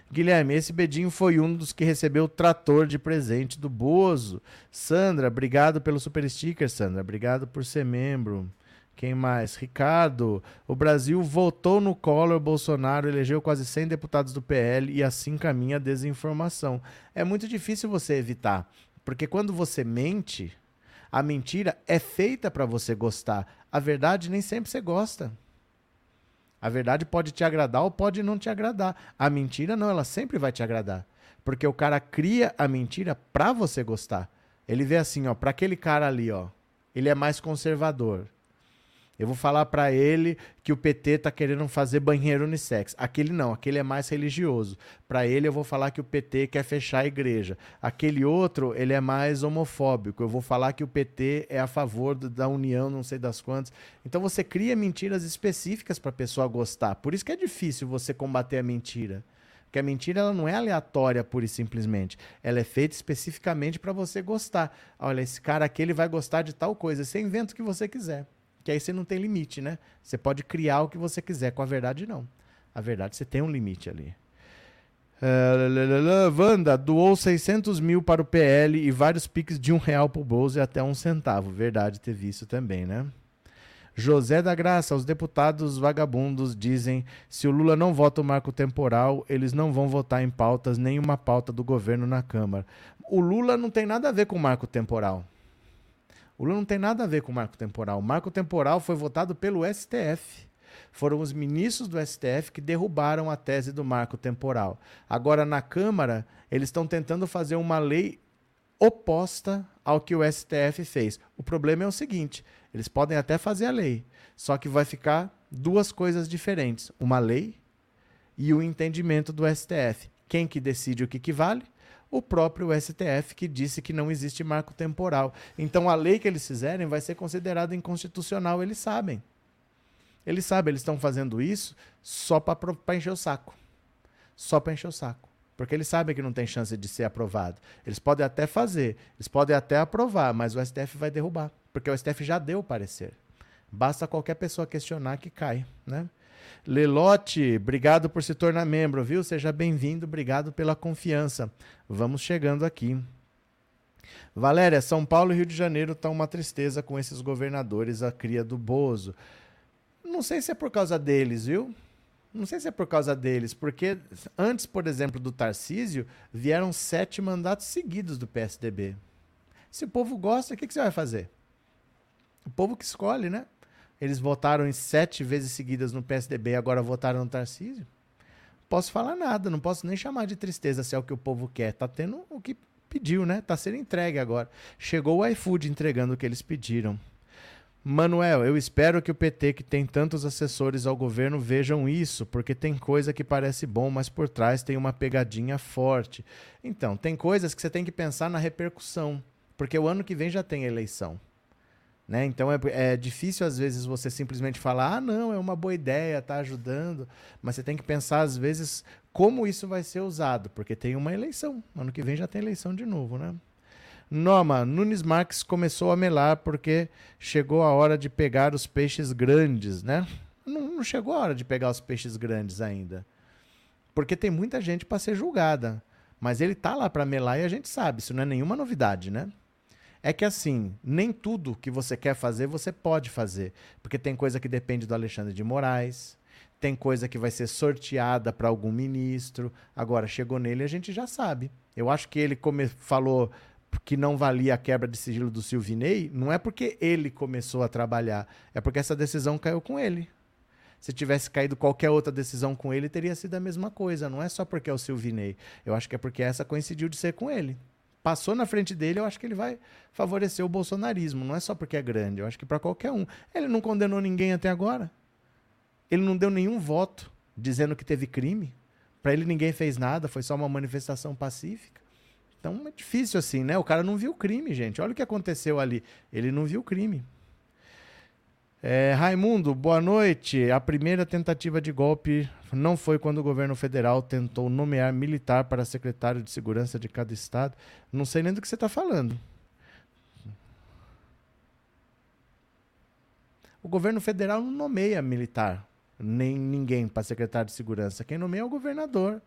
Guilherme, esse Bedinho foi um dos que recebeu o trator de presente do Bozo. Sandra, obrigado pelo super sticker, Sandra. Obrigado por ser membro. Quem mais? Ricardo, o Brasil votou no Collor, Bolsonaro elegeu quase 100 deputados do PL e assim caminha a desinformação. É muito difícil você evitar, porque quando você mente, a mentira é feita para você gostar. A verdade nem sempre você gosta. A verdade pode te agradar ou pode não te agradar. A mentira não, ela sempre vai te agradar. Porque o cara cria a mentira pra você gostar. Ele vê assim, ó, para aquele cara ali, ó, ele é mais conservador. Eu vou falar para ele que o PT tá querendo fazer banheiro unissex. Aquele não, aquele é mais religioso. Para ele eu vou falar que o PT quer fechar a igreja. Aquele outro, ele é mais homofóbico. Eu vou falar que o PT é a favor da união, não sei das quantas. Então você cria mentiras específicas para a pessoa gostar. Por isso que é difícil você combater a mentira. Porque a mentira ela não é aleatória pura e simplesmente. Ela é feita especificamente para você gostar. Olha, esse cara aqui ele vai gostar de tal coisa. Você inventa o que você quiser que aí você não tem limite, né? Você pode criar o que você quiser, com a verdade não. A verdade você tem um limite ali. Uh, Wanda doou 600 mil para o PL e vários piques de um real por bolso e até um centavo. Verdade, teve isso também, né? José da Graça, os deputados vagabundos dizem: se o Lula não vota o marco temporal, eles não vão votar em pautas, nenhuma pauta do governo na Câmara. O Lula não tem nada a ver com o marco temporal. O Lula não tem nada a ver com o marco temporal. O marco temporal foi votado pelo STF. Foram os ministros do STF que derrubaram a tese do marco temporal. Agora, na Câmara, eles estão tentando fazer uma lei oposta ao que o STF fez. O problema é o seguinte: eles podem até fazer a lei, só que vai ficar duas coisas diferentes: uma lei e o entendimento do STF. Quem que decide o que, que vale? O próprio STF que disse que não existe marco temporal. Então a lei que eles fizerem vai ser considerada inconstitucional, eles sabem. Eles sabem, eles estão fazendo isso só para encher o saco. Só para encher o saco. Porque eles sabem que não tem chance de ser aprovado. Eles podem até fazer, eles podem até aprovar, mas o STF vai derrubar. Porque o STF já deu o parecer. Basta qualquer pessoa questionar que cai, né? Lelote, obrigado por se tornar membro, viu? Seja bem-vindo, obrigado pela confiança. Vamos chegando aqui. Valéria, São Paulo e Rio de Janeiro estão uma tristeza com esses governadores, a cria do Bozo. Não sei se é por causa deles, viu? Não sei se é por causa deles, porque antes, por exemplo, do Tarcísio, vieram sete mandatos seguidos do PSDB. Se o povo gosta, o que, que você vai fazer? O povo que escolhe, né? Eles votaram em sete vezes seguidas no PSDB, agora votaram no Tarcísio. Posso falar nada, não posso nem chamar de tristeza se é o que o povo quer. Tá tendo o que pediu, né? Tá sendo entregue agora. Chegou o iFood entregando o que eles pediram. Manuel, eu espero que o PT, que tem tantos assessores ao governo, vejam isso, porque tem coisa que parece bom, mas por trás tem uma pegadinha forte. Então, tem coisas que você tem que pensar na repercussão, porque o ano que vem já tem eleição. Né? Então é, é difícil às vezes você simplesmente falar, ah, não, é uma boa ideia, está ajudando, mas você tem que pensar às vezes como isso vai ser usado, porque tem uma eleição. Ano que vem já tem eleição de novo, né? Noma, Nunes Marques começou a melar porque chegou a hora de pegar os peixes grandes, né? Não, não chegou a hora de pegar os peixes grandes ainda. Porque tem muita gente para ser julgada. Mas ele tá lá para melar e a gente sabe, isso não é nenhuma novidade, né? É que assim, nem tudo que você quer fazer, você pode fazer. Porque tem coisa que depende do Alexandre de Moraes, tem coisa que vai ser sorteada para algum ministro. Agora, chegou nele, a gente já sabe. Eu acho que ele come, falou que não valia a quebra de sigilo do Silvinei, não é porque ele começou a trabalhar, é porque essa decisão caiu com ele. Se tivesse caído qualquer outra decisão com ele, teria sido a mesma coisa. Não é só porque é o Silvinei. Eu acho que é porque essa coincidiu de ser com ele passou na frente dele, eu acho que ele vai favorecer o bolsonarismo. Não é só porque é grande, eu acho que para qualquer um. Ele não condenou ninguém até agora. Ele não deu nenhum voto dizendo que teve crime. Para ele ninguém fez nada, foi só uma manifestação pacífica. Então é difícil assim, né? O cara não viu crime, gente. Olha o que aconteceu ali. Ele não viu crime. É, Raimundo, boa noite. A primeira tentativa de golpe não foi quando o governo federal tentou nomear militar para secretário de segurança de cada estado. Não sei nem do que você está falando. O governo federal não nomeia militar, nem ninguém para secretário de segurança. Quem nomeia é o governador.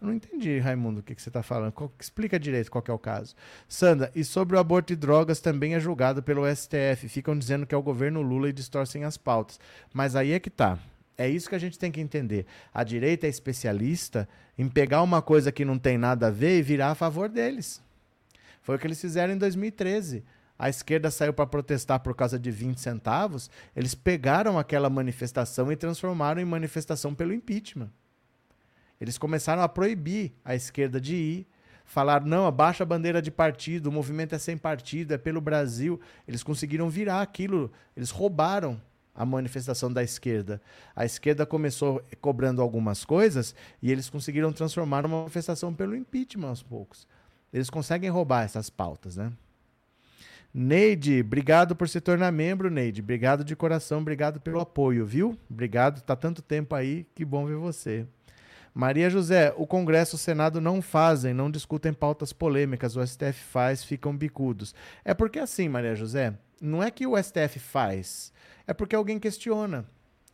Eu não entendi, Raimundo, o que, que você está falando. Qual, explica direito qual é o caso. Sandra, e sobre o aborto e drogas também é julgado pelo STF. Ficam dizendo que é o governo Lula e distorcem as pautas. Mas aí é que tá. É isso que a gente tem que entender. A direita é especialista em pegar uma coisa que não tem nada a ver e virar a favor deles. Foi o que eles fizeram em 2013. A esquerda saiu para protestar por causa de 20 centavos. Eles pegaram aquela manifestação e transformaram em manifestação pelo impeachment. Eles começaram a proibir a esquerda de ir, falar não, abaixa a bandeira de partido, o movimento é sem partido, é pelo Brasil. Eles conseguiram virar aquilo, eles roubaram a manifestação da esquerda. A esquerda começou cobrando algumas coisas e eles conseguiram transformar uma manifestação pelo impeachment aos poucos. Eles conseguem roubar essas pautas, né? Neide, obrigado por se tornar membro, Neide. Obrigado de coração, obrigado pelo apoio, viu? Obrigado, tá tanto tempo aí, que bom ver você. Maria José, o Congresso e o Senado não fazem, não discutem pautas polêmicas, o STF faz, ficam bicudos. É porque assim, Maria José, não é que o STF faz, é porque alguém questiona.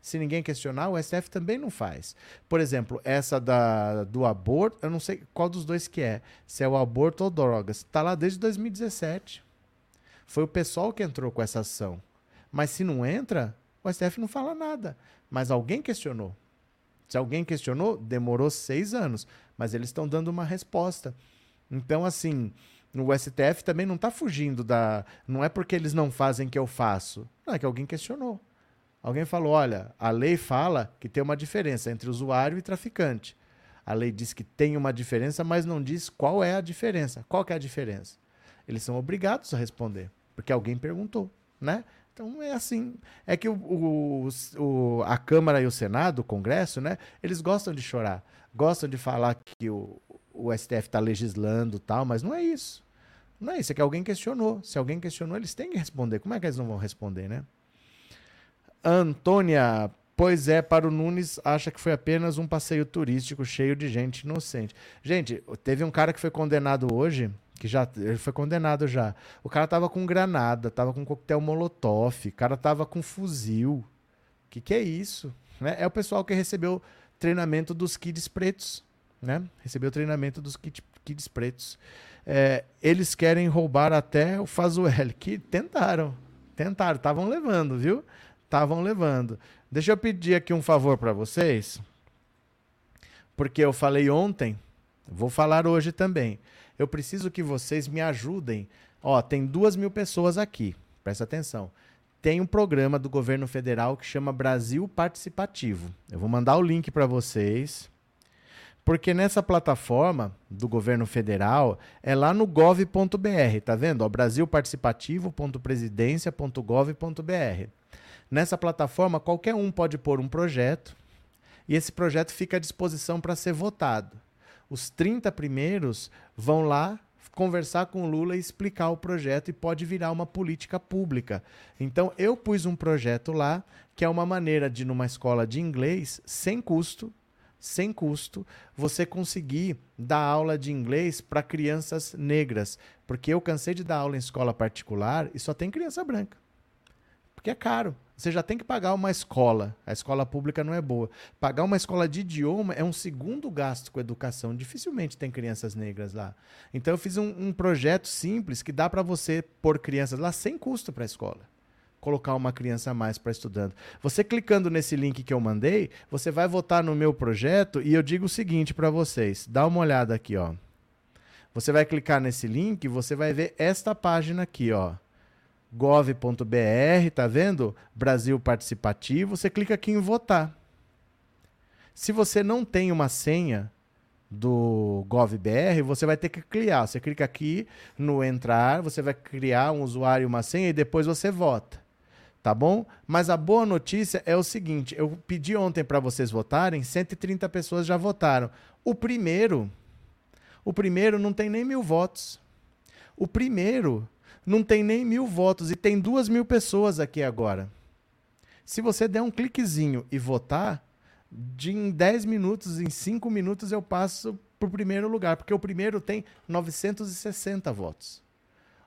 Se ninguém questionar, o STF também não faz. Por exemplo, essa da, do aborto, eu não sei qual dos dois que é, se é o aborto ou drogas. Está lá desde 2017. Foi o pessoal que entrou com essa ação. Mas se não entra, o STF não fala nada. Mas alguém questionou. Se alguém questionou, demorou seis anos, mas eles estão dando uma resposta. Então, assim, o STF também não está fugindo da. Não é porque eles não fazem que eu faço. Não, é que alguém questionou. Alguém falou: olha, a lei fala que tem uma diferença entre usuário e traficante. A lei diz que tem uma diferença, mas não diz qual é a diferença. Qual é a diferença? Eles são obrigados a responder, porque alguém perguntou, né? Então é assim. É que o, o, o, a Câmara e o Senado, o Congresso, né? Eles gostam de chorar. Gostam de falar que o, o STF está legislando tal, mas não é isso. Não é isso, é que alguém questionou. Se alguém questionou, eles têm que responder. Como é que eles não vão responder, né? Antônia, pois é, para o Nunes, acha que foi apenas um passeio turístico cheio de gente inocente. Gente, teve um cara que foi condenado hoje que já ele foi condenado já. O cara tava com granada, tava com coquetel molotov, o cara tava com fuzil. O que, que é isso? Né? É o pessoal que recebeu treinamento dos kids pretos, né? Recebeu treinamento dos kids, kids pretos. É, eles querem roubar até o Fazuel, que tentaram, tentaram, estavam levando, viu? Estavam levando. Deixa eu pedir aqui um favor para vocês, porque eu falei ontem, vou falar hoje também eu preciso que vocês me ajudem. Ó, tem duas mil pessoas aqui, presta atenção. Tem um programa do governo federal que chama Brasil Participativo. Eu vou mandar o link para vocês. Porque nessa plataforma do governo federal é lá no gov.br, tá vendo? Ó, brasilparticipativo.presidência.gov.br. Nessa plataforma, qualquer um pode pôr um projeto e esse projeto fica à disposição para ser votado os 30 primeiros vão lá conversar com o Lula e explicar o projeto e pode virar uma política pública. Então eu pus um projeto lá que é uma maneira de numa escola de inglês sem custo, sem custo, você conseguir dar aula de inglês para crianças negras, porque eu cansei de dar aula em escola particular e só tem criança branca. Porque é caro. Você já tem que pagar uma escola. A escola pública não é boa. Pagar uma escola de idioma é um segundo gasto com educação. Dificilmente tem crianças negras lá. Então eu fiz um, um projeto simples que dá para você pôr crianças lá sem custo para a escola. Colocar uma criança a mais para estudando. Você clicando nesse link que eu mandei, você vai votar no meu projeto e eu digo o seguinte para vocês. Dá uma olhada aqui, ó. Você vai clicar nesse link você vai ver esta página aqui, ó gov.br, tá vendo? Brasil Participativo, você clica aqui em votar. Se você não tem uma senha do GovBR, você vai ter que criar. Você clica aqui no entrar, você vai criar um usuário e uma senha e depois você vota. Tá bom? Mas a boa notícia é o seguinte: eu pedi ontem para vocês votarem, 130 pessoas já votaram. O primeiro, o primeiro não tem nem mil votos. O primeiro não tem nem mil votos e tem duas mil pessoas aqui agora. Se você der um cliquezinho e votar, de em 10 minutos, em 5 minutos eu passo para o primeiro lugar, porque o primeiro tem 960 votos.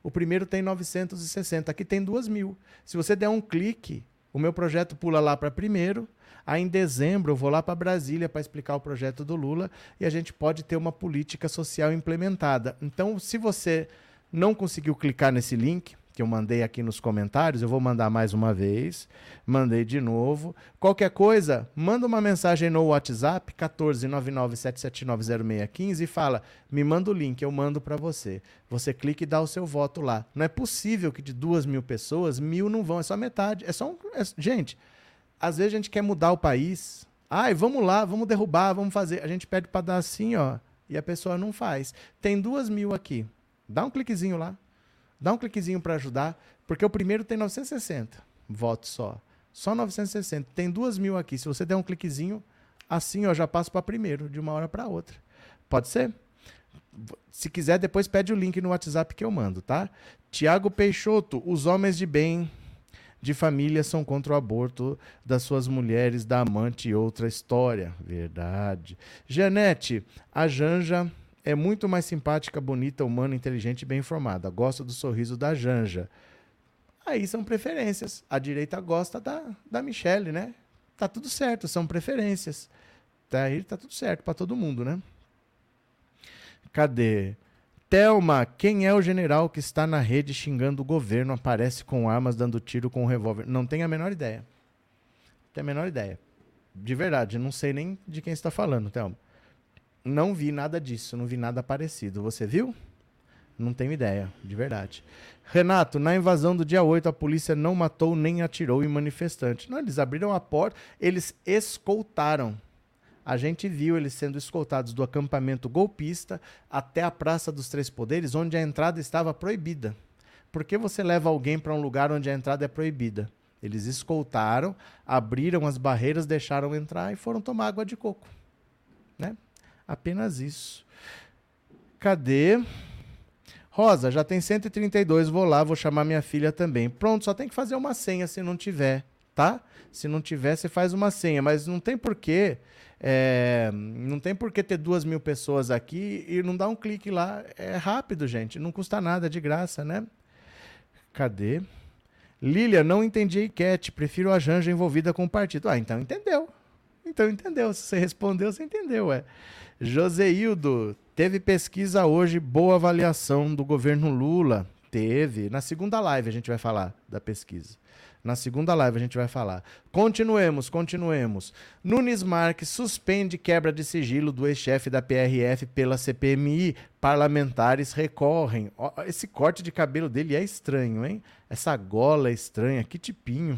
O primeiro tem 960, aqui tem duas mil. Se você der um clique, o meu projeto pula lá para primeiro. Aí em dezembro eu vou lá para Brasília para explicar o projeto do Lula e a gente pode ter uma política social implementada. Então, se você não conseguiu clicar nesse link que eu mandei aqui nos comentários, eu vou mandar mais uma vez. Mandei de novo. Qualquer coisa, manda uma mensagem no WhatsApp 14997790615 e fala: "Me manda o link, eu mando para você". Você clica e dá o seu voto lá. Não é possível que de duas mil pessoas, mil não vão, é só metade. É só um, é, gente. Às vezes a gente quer mudar o país. Ai, vamos lá, vamos derrubar, vamos fazer. A gente pede para dar assim, ó, e a pessoa não faz. Tem duas mil aqui. Dá um cliquezinho lá. Dá um cliquezinho para ajudar, porque o primeiro tem 960 votos só. Só 960. Tem duas mil aqui. Se você der um cliquezinho, assim, ó, já passo para primeiro, de uma hora para outra. Pode ser? Se quiser, depois pede o link no WhatsApp que eu mando, tá? Tiago Peixoto, os homens de bem de família são contra o aborto das suas mulheres, da amante e outra história. Verdade. Janete, a Janja é muito mais simpática, bonita, humana, inteligente e bem informada. Gosto do sorriso da Janja. Aí são preferências. A direita gosta da, da Michelle, né? Tá tudo certo, são preferências. Tá aí, tá tudo certo para todo mundo, né? Cadê? Telma, quem é o general que está na rede xingando o governo, aparece com armas, dando tiro com um revólver? Não tenho a menor ideia. Não tenho a menor ideia. De verdade, não sei nem de quem está falando, Telma. Não vi nada disso, não vi nada parecido. Você viu? Não tenho ideia, de verdade. Renato, na invasão do dia 8, a polícia não matou nem atirou em manifestante. Não, eles abriram a porta, eles escoltaram a gente viu eles sendo escoltados do acampamento golpista até a Praça dos Três Poderes, onde a entrada estava proibida. Por que você leva alguém para um lugar onde a entrada é proibida? Eles escoltaram, abriram as barreiras, deixaram entrar e foram tomar água de coco. Né? Apenas isso. Cadê? Rosa, já tem 132, vou lá, vou chamar minha filha também. Pronto, só tem que fazer uma senha se não tiver, tá? Se não tiver, você faz uma senha, mas não tem porquê é, não tem por que ter duas mil pessoas aqui e não dar um clique lá. É rápido, gente. Não custa nada, é de graça, né? Cadê? Lilia, não entendi a enquete. Prefiro a Janja envolvida com o partido. Ah, então entendeu. Então entendeu. Se você respondeu, você entendeu, é. Joseildo, teve pesquisa hoje, boa avaliação do governo Lula. Teve. Na segunda live a gente vai falar da pesquisa. Na segunda live a gente vai falar. Continuemos, continuemos. Nunes Marques suspende quebra de sigilo do ex-chefe da PRF pela CPMI. Parlamentares recorrem. Esse corte de cabelo dele é estranho, hein? Essa gola é estranha, que tipinho.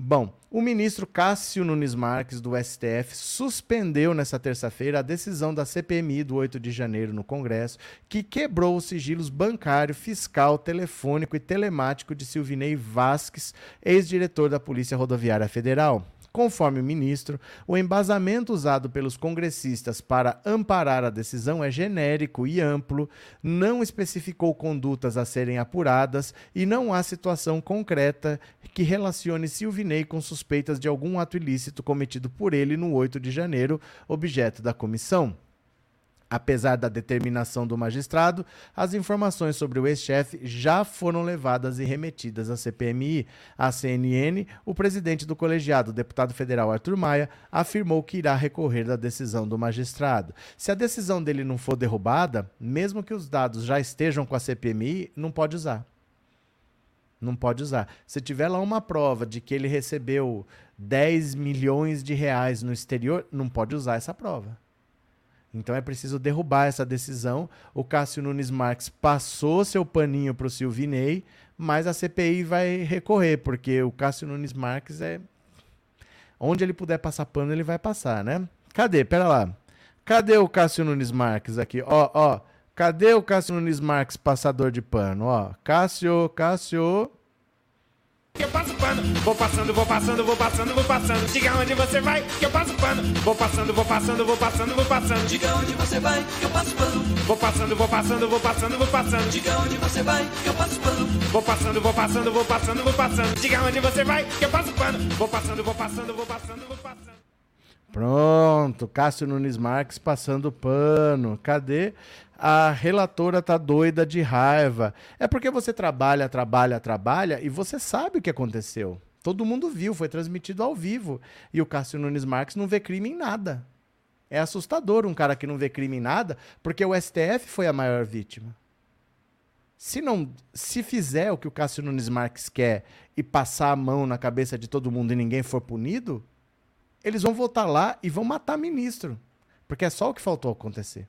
Bom, o ministro Cássio Nunes Marques, do STF, suspendeu nesta terça-feira a decisão da CPMI do 8 de janeiro no Congresso, que quebrou os sigilos bancário, fiscal, telefônico e telemático de Silvinei Vasques, ex-diretor da Polícia Rodoviária Federal. Conforme o ministro, o embasamento usado pelos congressistas para amparar a decisão é genérico e amplo, não especificou condutas a serem apuradas e não há situação concreta que relacione Silvinei com suspeitas de algum ato ilícito cometido por ele no 8 de janeiro, objeto da comissão. Apesar da determinação do magistrado, as informações sobre o ex-chefe já foram levadas e remetidas à CPMI. A CNN, o presidente do colegiado, deputado federal Arthur Maia, afirmou que irá recorrer da decisão do magistrado. Se a decisão dele não for derrubada, mesmo que os dados já estejam com a CPMI, não pode usar. Não pode usar. Se tiver lá uma prova de que ele recebeu 10 milhões de reais no exterior, não pode usar essa prova. Então é preciso derrubar essa decisão. O Cássio Nunes Marques passou seu paninho para o Silvinei, mas a CPI vai recorrer, porque o Cássio Nunes Marques é. Onde ele puder passar pano, ele vai passar, né? Cadê? Pera lá. Cadê o Cássio Nunes Marques aqui? Ó, ó. Cadê o Cássio Nunes Marques, passador de pano? Ó, Cássio, Cássio que eu passo pano. Vou passando, vou passando, vou passando, vou passando. Diga onde você vai, que eu passo pano. Vou passando, vou passando, vou passando, vou passando. Diga onde você vai, que eu passo pano. Vou passando, vou passando, vou passando, vou passando. Diga onde você vai, que eu passo pano. Vou passando, vou passando, vou passando, vou passando. Diga onde você vai, que eu passo pano. Vou passando, vou passando, vou passando, vou passando. Pronto, Cássio Nunes Marques passando pano. Cadê? A relatora tá doida de raiva. É porque você trabalha, trabalha, trabalha e você sabe o que aconteceu. Todo mundo viu, foi transmitido ao vivo. E o Cássio Nunes Marques não vê crime em nada. É assustador um cara que não vê crime em nada, porque o STF foi a maior vítima. Se não, se fizer o que o Cássio Nunes Marques quer e passar a mão na cabeça de todo mundo e ninguém for punido, eles vão voltar lá e vão matar ministro, porque é só o que faltou acontecer.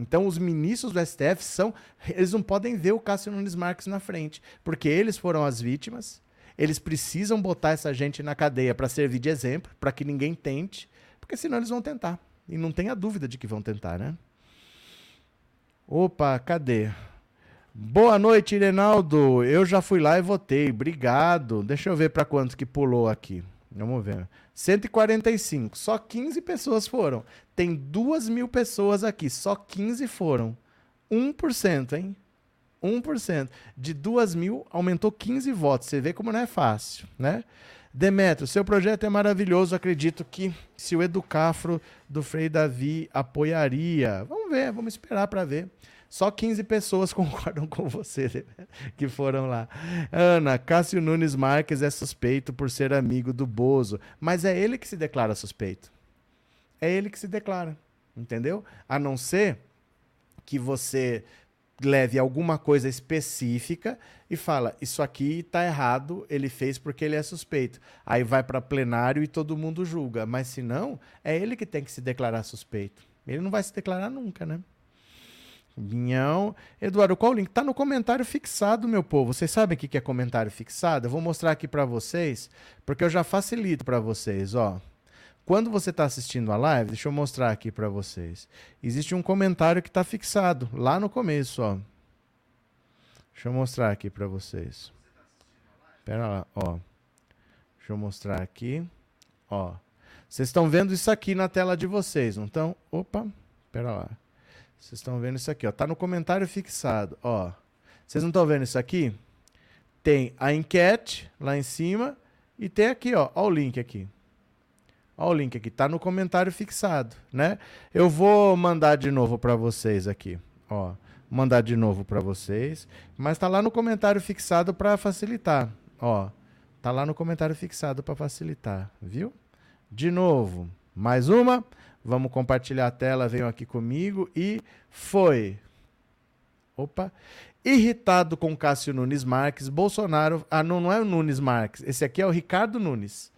Então, os ministros do STF são. Eles não podem ver o Cássio Nunes Marques na frente, porque eles foram as vítimas. Eles precisam botar essa gente na cadeia para servir de exemplo, para que ninguém tente, porque senão eles vão tentar. E não tenha dúvida de que vão tentar, né? Opa, cadê? Boa noite, Irenaldo. Eu já fui lá e votei. Obrigado. Deixa eu ver para quanto que pulou aqui. Vamos ver. 145. Só 15 pessoas foram. Tem 2 mil pessoas aqui. Só 15 foram. 1%, hein? 1%. De 2 mil, aumentou 15 votos. Você vê como não é fácil, né? Demetrio, seu projeto é maravilhoso. Acredito que se o Educafro do Frei Davi apoiaria. Vamos ver, vamos esperar para ver. Só 15 pessoas concordam com você que foram lá. Ana, Cássio Nunes Marques é suspeito por ser amigo do Bozo, mas é ele que se declara suspeito. É ele que se declara, entendeu? A não ser que você leve alguma coisa específica e fala: Isso aqui está errado, ele fez porque ele é suspeito. Aí vai para plenário e todo mundo julga. Mas se não, é ele que tem que se declarar suspeito. Ele não vai se declarar nunca, né? Vinhão. Eduardo, qual o link? Tá no comentário fixado, meu povo. Vocês sabem o que é comentário fixado? Eu vou mostrar aqui para vocês, porque eu já facilito para vocês, ó. Quando você está assistindo a live, deixa eu mostrar aqui para vocês. Existe um comentário que está fixado lá no começo, ó. Deixa eu mostrar aqui para vocês. Pera lá, ó. Deixa eu mostrar aqui, ó. Vocês estão vendo isso aqui na tela de vocês, não estão? Opa, pera lá. Vocês estão vendo isso aqui, ó. Tá no comentário fixado, ó. Vocês não estão vendo isso aqui? Tem a enquete lá em cima e tem aqui, ó, ó o link aqui. Ó o link aqui, tá no comentário fixado, né? Eu vou mandar de novo para vocês aqui, ó. Mandar de novo para vocês, mas tá lá no comentário fixado para facilitar, ó. Tá lá no comentário fixado para facilitar, viu? De novo, mais uma. Vamos compartilhar a tela, venham aqui comigo. E foi. Opa. Irritado com Cássio Nunes Marques, Bolsonaro. Ah, não, não é o Nunes Marques. Esse aqui é o Ricardo Nunes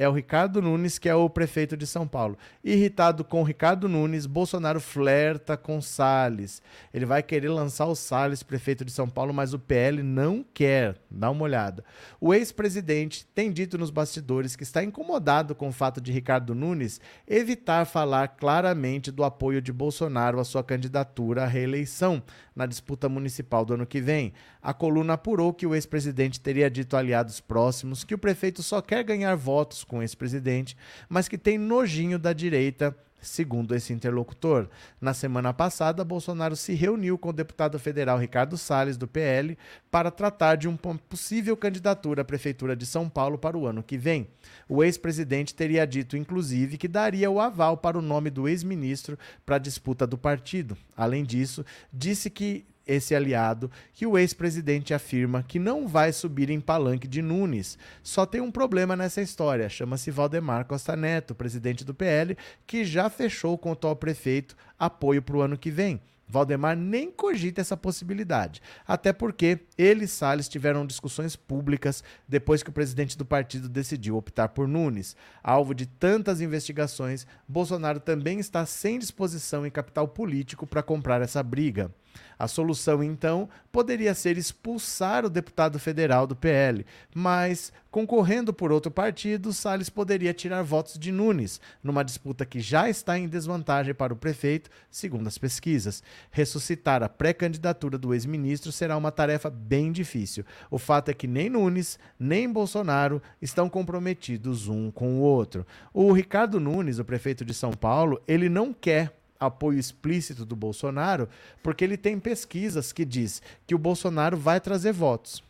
é o Ricardo Nunes, que é o prefeito de São Paulo. Irritado com Ricardo Nunes, Bolsonaro flerta com Salles. Ele vai querer lançar o Salles, prefeito de São Paulo, mas o PL não quer. Dá uma olhada. O ex-presidente tem dito nos bastidores que está incomodado com o fato de Ricardo Nunes evitar falar claramente do apoio de Bolsonaro à sua candidatura à reeleição na disputa municipal do ano que vem. A coluna apurou que o ex-presidente teria dito a aliados próximos que o prefeito só quer ganhar votos com o ex-presidente, mas que tem nojinho da direita Segundo esse interlocutor, na semana passada, Bolsonaro se reuniu com o deputado federal Ricardo Salles, do PL, para tratar de uma possível candidatura à Prefeitura de São Paulo para o ano que vem. O ex-presidente teria dito, inclusive, que daria o aval para o nome do ex-ministro para a disputa do partido. Além disso, disse que esse aliado que o ex-presidente afirma que não vai subir em palanque de Nunes. Só tem um problema nessa história, chama-se Valdemar Costa Neto, presidente do PL, que já fechou com o atual prefeito apoio para o ano que vem. Valdemar nem cogita essa possibilidade, até porque ele e Salles tiveram discussões públicas depois que o presidente do partido decidiu optar por Nunes. Alvo de tantas investigações, Bolsonaro também está sem disposição em capital político para comprar essa briga. A solução, então, poderia ser expulsar o deputado federal do PL, mas, concorrendo por outro partido, Salles poderia tirar votos de Nunes, numa disputa que já está em desvantagem para o prefeito, segundo as pesquisas. Ressuscitar a pré-candidatura do ex-ministro será uma tarefa bem difícil. O fato é que nem Nunes, nem Bolsonaro estão comprometidos um com o outro. O Ricardo Nunes, o prefeito de São Paulo, ele não quer apoio explícito do Bolsonaro, porque ele tem pesquisas que diz que o Bolsonaro vai trazer votos,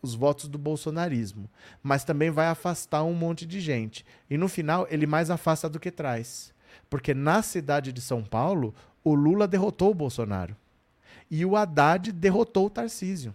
os votos do bolsonarismo, mas também vai afastar um monte de gente. E no final ele mais afasta do que traz. Porque na cidade de São Paulo, o Lula derrotou o Bolsonaro. E o Haddad derrotou o Tarcísio.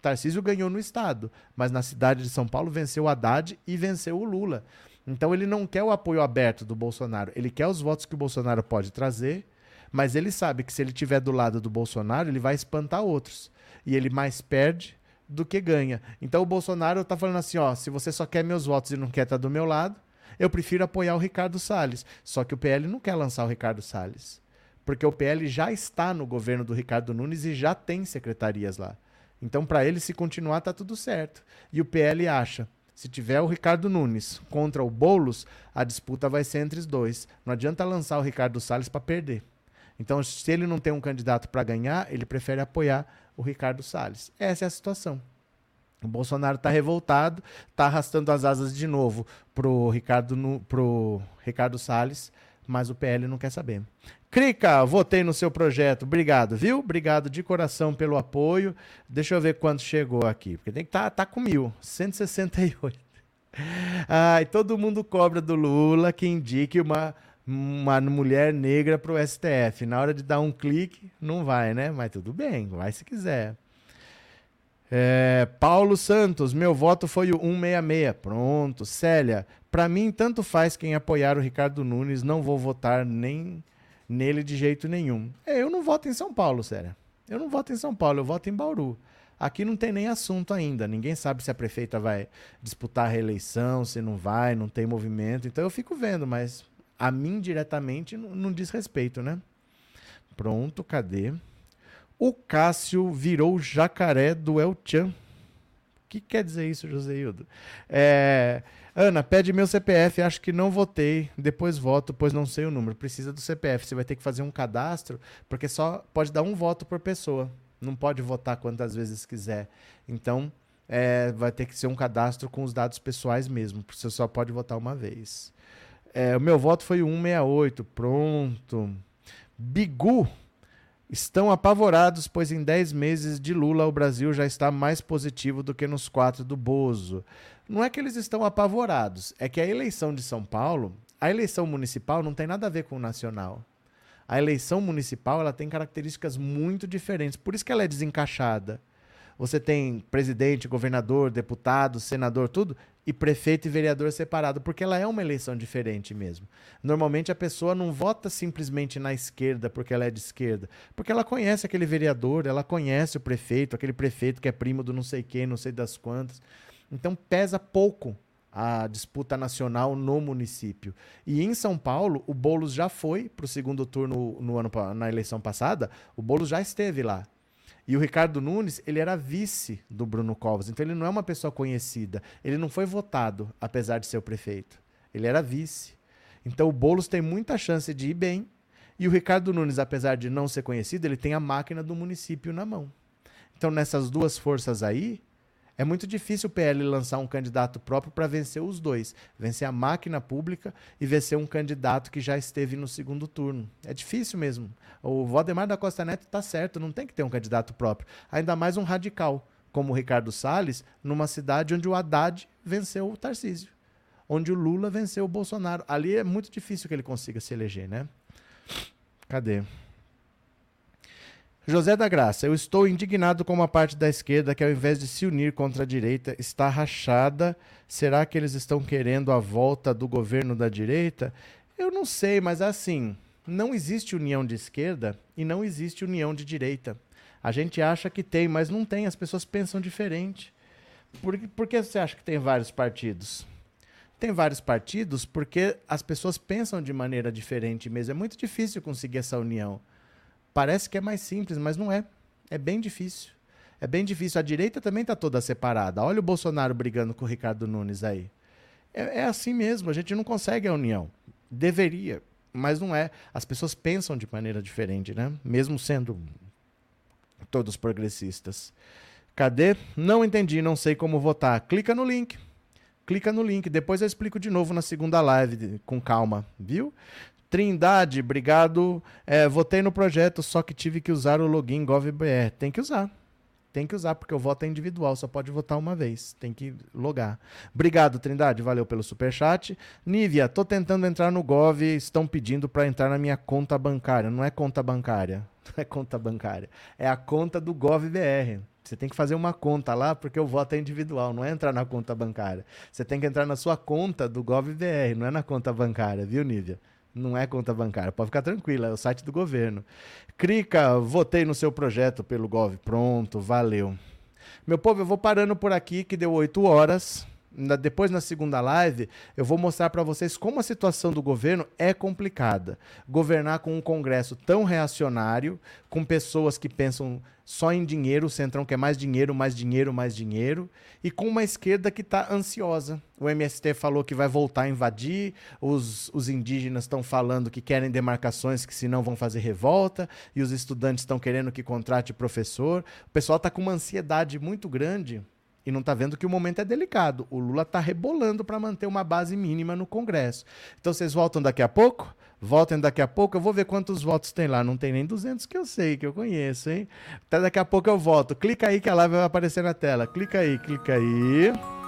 Tarcísio ganhou no estado, mas na cidade de São Paulo venceu o Haddad e venceu o Lula. Então ele não quer o apoio aberto do Bolsonaro, ele quer os votos que o Bolsonaro pode trazer, mas ele sabe que se ele estiver do lado do Bolsonaro, ele vai espantar outros. E ele mais perde do que ganha. Então o Bolsonaro está falando assim: ó, se você só quer meus votos e não quer estar tá do meu lado, eu prefiro apoiar o Ricardo Salles. Só que o PL não quer lançar o Ricardo Salles. Porque o PL já está no governo do Ricardo Nunes e já tem secretarias lá. Então, para ele, se continuar, tá tudo certo. E o PL acha: se tiver o Ricardo Nunes contra o Boulos, a disputa vai ser entre os dois. Não adianta lançar o Ricardo Salles para perder. Então, se ele não tem um candidato para ganhar, ele prefere apoiar o Ricardo Salles. Essa é a situação. O Bolsonaro está revoltado, está arrastando as asas de novo pro Ricardo, no, pro Ricardo Salles, mas o PL não quer saber. Crica, votei no seu projeto. Obrigado, viu? Obrigado de coração pelo apoio. Deixa eu ver quanto chegou aqui, porque tem que estar tá, tá com mil, 168. Ai, todo mundo cobra do Lula que indique uma, uma mulher negra para o STF. Na hora de dar um clique, não vai, né? Mas tudo bem, vai se quiser. É, Paulo Santos, meu voto foi o 166. Pronto. Célia, para mim tanto faz quem apoiar o Ricardo Nunes, não vou votar nem nele de jeito nenhum. É, eu não voto em São Paulo, Célia. Eu não voto em São Paulo, eu voto em Bauru. Aqui não tem nem assunto ainda. Ninguém sabe se a prefeita vai disputar a reeleição, se não vai, não tem movimento. Então eu fico vendo, mas a mim diretamente não, não diz respeito, né? Pronto, cadê? O Cássio virou jacaré do El Chan. O que quer dizer isso, Joseildo? É, Ana, pede meu CPF. Acho que não votei. Depois voto, pois não sei o número. Precisa do CPF. Você vai ter que fazer um cadastro, porque só pode dar um voto por pessoa não pode votar quantas vezes quiser. Então, é, vai ter que ser um cadastro com os dados pessoais mesmo, você só pode votar uma vez. É, o meu voto foi 168, pronto. Bigu, estão apavorados, pois em 10 meses de Lula o Brasil já está mais positivo do que nos quatro do Bozo. Não é que eles estão apavorados, é que a eleição de São Paulo, a eleição municipal não tem nada a ver com o nacional a eleição municipal ela tem características muito diferentes, por isso que ela é desencaixada. Você tem presidente, governador, deputado, senador, tudo, e prefeito e vereador separado, porque ela é uma eleição diferente mesmo. Normalmente a pessoa não vota simplesmente na esquerda porque ela é de esquerda, porque ela conhece aquele vereador, ela conhece o prefeito, aquele prefeito que é primo do não sei quem, não sei das quantas. Então pesa pouco a disputa nacional no município. E em São Paulo, o Boulos já foi para o segundo turno no ano, na eleição passada, o Boulos já esteve lá. E o Ricardo Nunes, ele era vice do Bruno Covas, então ele não é uma pessoa conhecida. Ele não foi votado, apesar de ser o prefeito. Ele era vice. Então o Boulos tem muita chance de ir bem. E o Ricardo Nunes, apesar de não ser conhecido, ele tem a máquina do município na mão. Então nessas duas forças aí, é muito difícil o PL lançar um candidato próprio para vencer os dois, vencer a máquina pública e vencer um candidato que já esteve no segundo turno. É difícil mesmo. O Valdemar da Costa Neto está certo, não tem que ter um candidato próprio, ainda mais um radical como o Ricardo Salles, numa cidade onde o Haddad venceu o Tarcísio, onde o Lula venceu o Bolsonaro. Ali é muito difícil que ele consiga se eleger, né? Cadê? José da Graça, eu estou indignado com uma parte da esquerda que, ao invés de se unir contra a direita, está rachada. Será que eles estão querendo a volta do governo da direita? Eu não sei, mas assim, não existe união de esquerda e não existe união de direita. A gente acha que tem, mas não tem. As pessoas pensam diferente. Por, por que você acha que tem vários partidos? Tem vários partidos porque as pessoas pensam de maneira diferente mesmo. É muito difícil conseguir essa união. Parece que é mais simples, mas não é. É bem difícil. É bem difícil. A direita também está toda separada. Olha o Bolsonaro brigando com o Ricardo Nunes aí. É, é assim mesmo. A gente não consegue a união. Deveria, mas não é. As pessoas pensam de maneira diferente, né? Mesmo sendo todos progressistas. Cadê? Não entendi, não sei como votar. Clica no link. Clica no link. Depois eu explico de novo na segunda live, com calma, viu? Trindade, obrigado. É, votei no projeto, só que tive que usar o login GovBR. Tem que usar. Tem que usar, porque o voto é individual, só pode votar uma vez. Tem que logar. Obrigado, Trindade. Valeu pelo superchat. Nívia, tô tentando entrar no Gov, estão pedindo para entrar na minha conta bancária. Não é conta bancária. Não é conta bancária. É a conta do GovBR. Você tem que fazer uma conta lá, porque o voto é individual, não é entrar na conta bancária. Você tem que entrar na sua conta do GovBR, não é na conta bancária, viu, Nívia? Não é conta bancária. Pode ficar tranquila, é o site do governo. Crica, votei no seu projeto pelo Gov. Pronto, valeu. Meu povo, eu vou parando por aqui, que deu 8 horas. Na- depois na segunda live, eu vou mostrar para vocês como a situação do governo é complicada. Governar com um Congresso tão reacionário, com pessoas que pensam só em dinheiro, o Centrão quer mais dinheiro, mais dinheiro, mais dinheiro, e com uma esquerda que está ansiosa. O MST falou que vai voltar a invadir, os, os indígenas estão falando que querem demarcações, que senão vão fazer revolta, e os estudantes estão querendo que contrate professor. O pessoal está com uma ansiedade muito grande e não está vendo que o momento é delicado. O Lula está rebolando para manter uma base mínima no Congresso. Então vocês voltam daqui a pouco? Voltem daqui a pouco. Eu vou ver quantos votos tem lá. Não tem nem 200 que eu sei, que eu conheço, hein? Até daqui a pouco eu volto. Clica aí que a live vai aparecer na tela. Clica aí, clica aí.